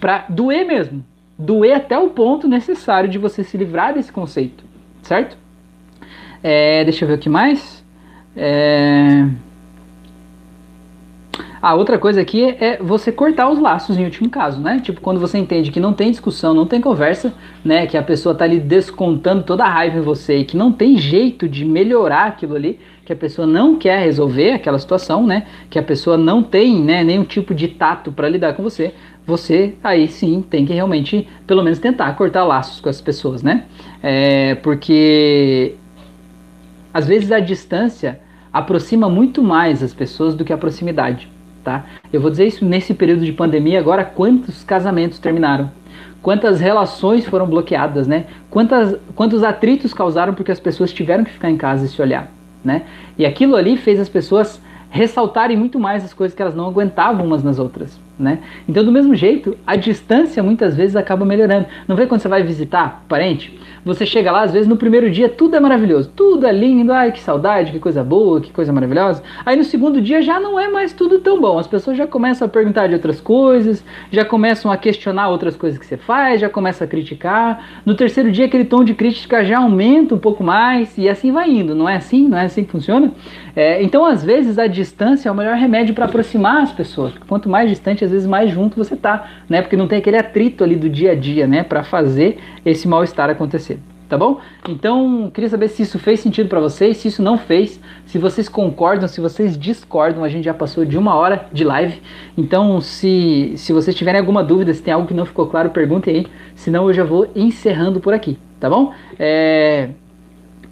para doer mesmo. Doer até o ponto necessário de você se livrar desse conceito, certo? É, deixa eu ver o que mais. É... A outra coisa aqui é você cortar os laços em último caso, né? Tipo, quando você entende que não tem discussão, não tem conversa, né? Que a pessoa tá ali descontando toda a raiva em você e que não tem jeito de melhorar aquilo ali, que a pessoa não quer resolver aquela situação, né? Que a pessoa não tem, né, nenhum tipo de tato para lidar com você você aí sim tem que realmente, pelo menos, tentar cortar laços com as pessoas, né? É, porque às vezes a distância aproxima muito mais as pessoas do que a proximidade, tá? Eu vou dizer isso nesse período de pandemia agora, quantos casamentos terminaram? Quantas relações foram bloqueadas, né? Quantas, quantos atritos causaram porque as pessoas tiveram que ficar em casa e se olhar, né? E aquilo ali fez as pessoas ressaltarem muito mais as coisas que elas não aguentavam umas nas outras. Né? Então, do mesmo jeito, a distância muitas vezes acaba melhorando. Não vê quando você vai visitar parente? Você chega lá, às vezes no primeiro dia tudo é maravilhoso, tudo é lindo, ai que saudade, que coisa boa, que coisa maravilhosa. Aí no segundo dia já não é mais tudo tão bom. As pessoas já começam a perguntar de outras coisas, já começam a questionar outras coisas que você faz, já começam a criticar. No terceiro dia aquele tom de crítica já aumenta um pouco mais e assim vai indo. Não é assim? Não é assim que funciona? É, então, às vezes, a distância é o melhor remédio para aproximar as pessoas. Quanto mais distante, às vezes, mais junto você tá, né? Porque não tem aquele atrito ali do dia a dia, né? Para fazer esse mal-estar acontecer tá bom? Então, queria saber se isso fez sentido para vocês, se isso não fez, se vocês concordam, se vocês discordam, a gente já passou de uma hora de live, então se, se vocês tiverem alguma dúvida, se tem algo que não ficou claro, perguntem aí, senão eu já vou encerrando por aqui, tá bom? É...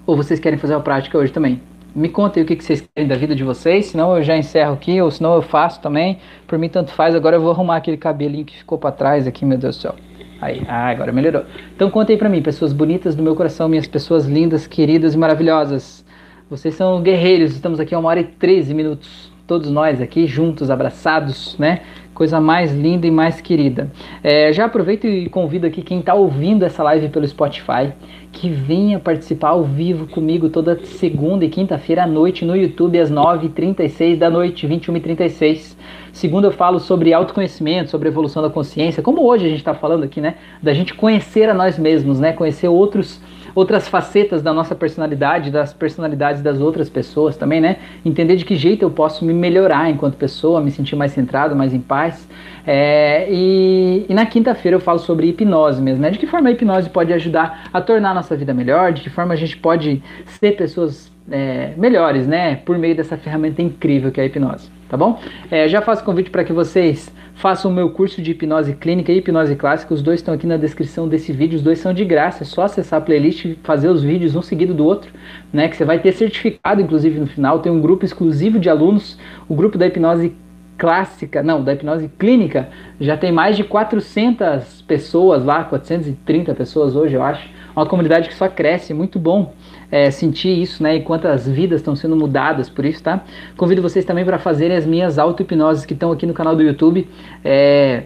Ou vocês querem fazer uma prática hoje também? Me contem o que vocês querem da vida de vocês, senão eu já encerro aqui, ou senão eu faço também, por mim tanto faz, agora eu vou arrumar aquele cabelinho que ficou para trás aqui, meu Deus do céu. Aí, ah, agora melhorou. Então conta aí pra mim, pessoas bonitas do meu coração, minhas pessoas lindas, queridas e maravilhosas. Vocês são guerreiros, estamos aqui a uma hora e 13 minutos. Todos nós aqui juntos, abraçados, né? Coisa mais linda e mais querida. É, já aproveito e convido aqui quem está ouvindo essa live pelo Spotify que venha participar ao vivo comigo toda segunda e quinta-feira à noite no YouTube às 9h36 da noite, 21h36. Segunda eu falo sobre autoconhecimento, sobre evolução da consciência, como hoje a gente está falando aqui, né? Da gente conhecer a nós mesmos, né? Conhecer outros outras facetas da nossa personalidade, das personalidades das outras pessoas também, né? Entender de que jeito eu posso me melhorar enquanto pessoa, me sentir mais centrado, mais em paz. É, e, e, na quinta-feira eu falo sobre hipnose mesmo, né? De que forma a hipnose pode ajudar a tornar a nossa vida melhor, de que forma a gente pode ser pessoas é, melhores, né? Por meio dessa ferramenta incrível que é a hipnose, tá bom? É, já faço convite para que vocês façam o meu curso de hipnose clínica e hipnose clássica. Os dois estão aqui na descrição desse vídeo. Os dois são de graça. É só acessar a playlist e fazer os vídeos um seguido do outro, né? Que você vai ter certificado, inclusive, no final. Tem um grupo exclusivo de alunos. O grupo da hipnose clássica, não, da hipnose clínica, já tem mais de 400 pessoas lá, 430 pessoas hoje, eu acho. Uma comunidade que só cresce, muito bom é, sentir isso, né? E quantas vidas estão sendo mudadas por isso, tá? Convido vocês também para fazerem as minhas auto-hipnoses que estão aqui no canal do YouTube. É,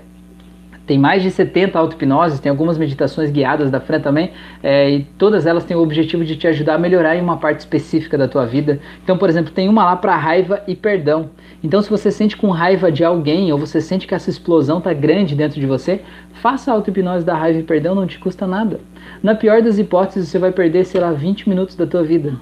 tem mais de 70 auto-hipnoses, tem algumas meditações guiadas da Fran também, é, e todas elas têm o objetivo de te ajudar a melhorar em uma parte específica da tua vida. Então, por exemplo, tem uma lá para raiva e perdão. Então, se você sente com raiva de alguém ou você sente que essa explosão tá grande dentro de você, faça a auto-hipnose da raiva e perdão, não te custa nada. Na pior das hipóteses, você vai perder, sei lá, 20 minutos da tua vida.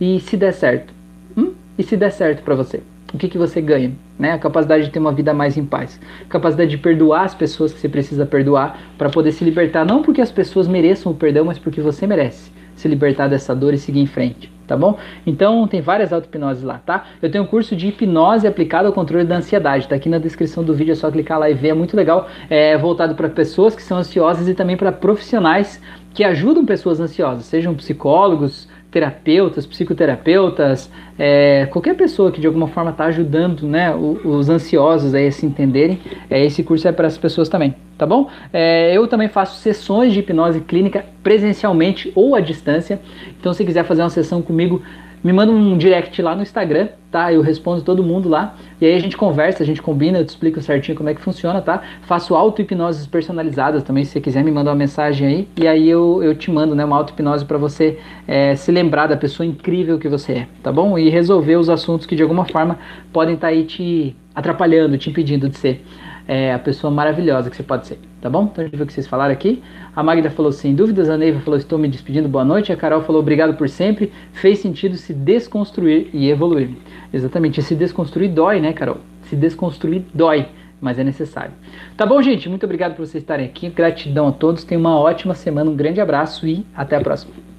E se der certo? Hum? E se der certo para você? O que, que você ganha? Né? A capacidade de ter uma vida mais em paz. Capacidade de perdoar as pessoas que você precisa perdoar para poder se libertar, não porque as pessoas mereçam o perdão, mas porque você merece se libertar dessa dor e seguir em frente, tá bom? Então tem várias auto-hipnoses lá, tá? Eu tenho um curso de hipnose aplicada ao controle da ansiedade, tá aqui na descrição do vídeo, é só clicar lá e ver, é muito legal, é voltado para pessoas que são ansiosas e também para profissionais que ajudam pessoas ansiosas, sejam psicólogos, terapeutas, psicoterapeutas, é, qualquer pessoa que de alguma forma está ajudando né, os, os, ansiosos a se entenderem, é, esse curso é para as pessoas também, tá bom? É, eu também faço sessões de hipnose clínica presencialmente ou à distância, então se quiser fazer uma sessão comigo, me manda um direct lá no Instagram, tá? Eu respondo todo mundo lá. E aí a gente conversa, a gente combina, eu te explico certinho como é que funciona, tá? Faço auto-hipnoses personalizadas também, se você quiser me mandar uma mensagem aí. E aí eu, eu te mando, né, uma auto-hipnose para você é, se lembrar da pessoa incrível que você é, tá bom? E resolver os assuntos que de alguma forma podem estar tá aí te atrapalhando, te impedindo de ser é, a pessoa maravilhosa que você pode ser, tá bom? Então a gente viu o que vocês falaram aqui. A Magda falou sem dúvidas, a Neiva falou estou me despedindo, boa noite. A Carol falou obrigado por sempre. Fez sentido se desconstruir e evoluir. Exatamente, se desconstruir dói, né, Carol? Se desconstruir dói, mas é necessário. Tá bom, gente? Muito obrigado por vocês estarem aqui. Gratidão a todos. Tenham uma ótima semana, um grande abraço e até a próxima.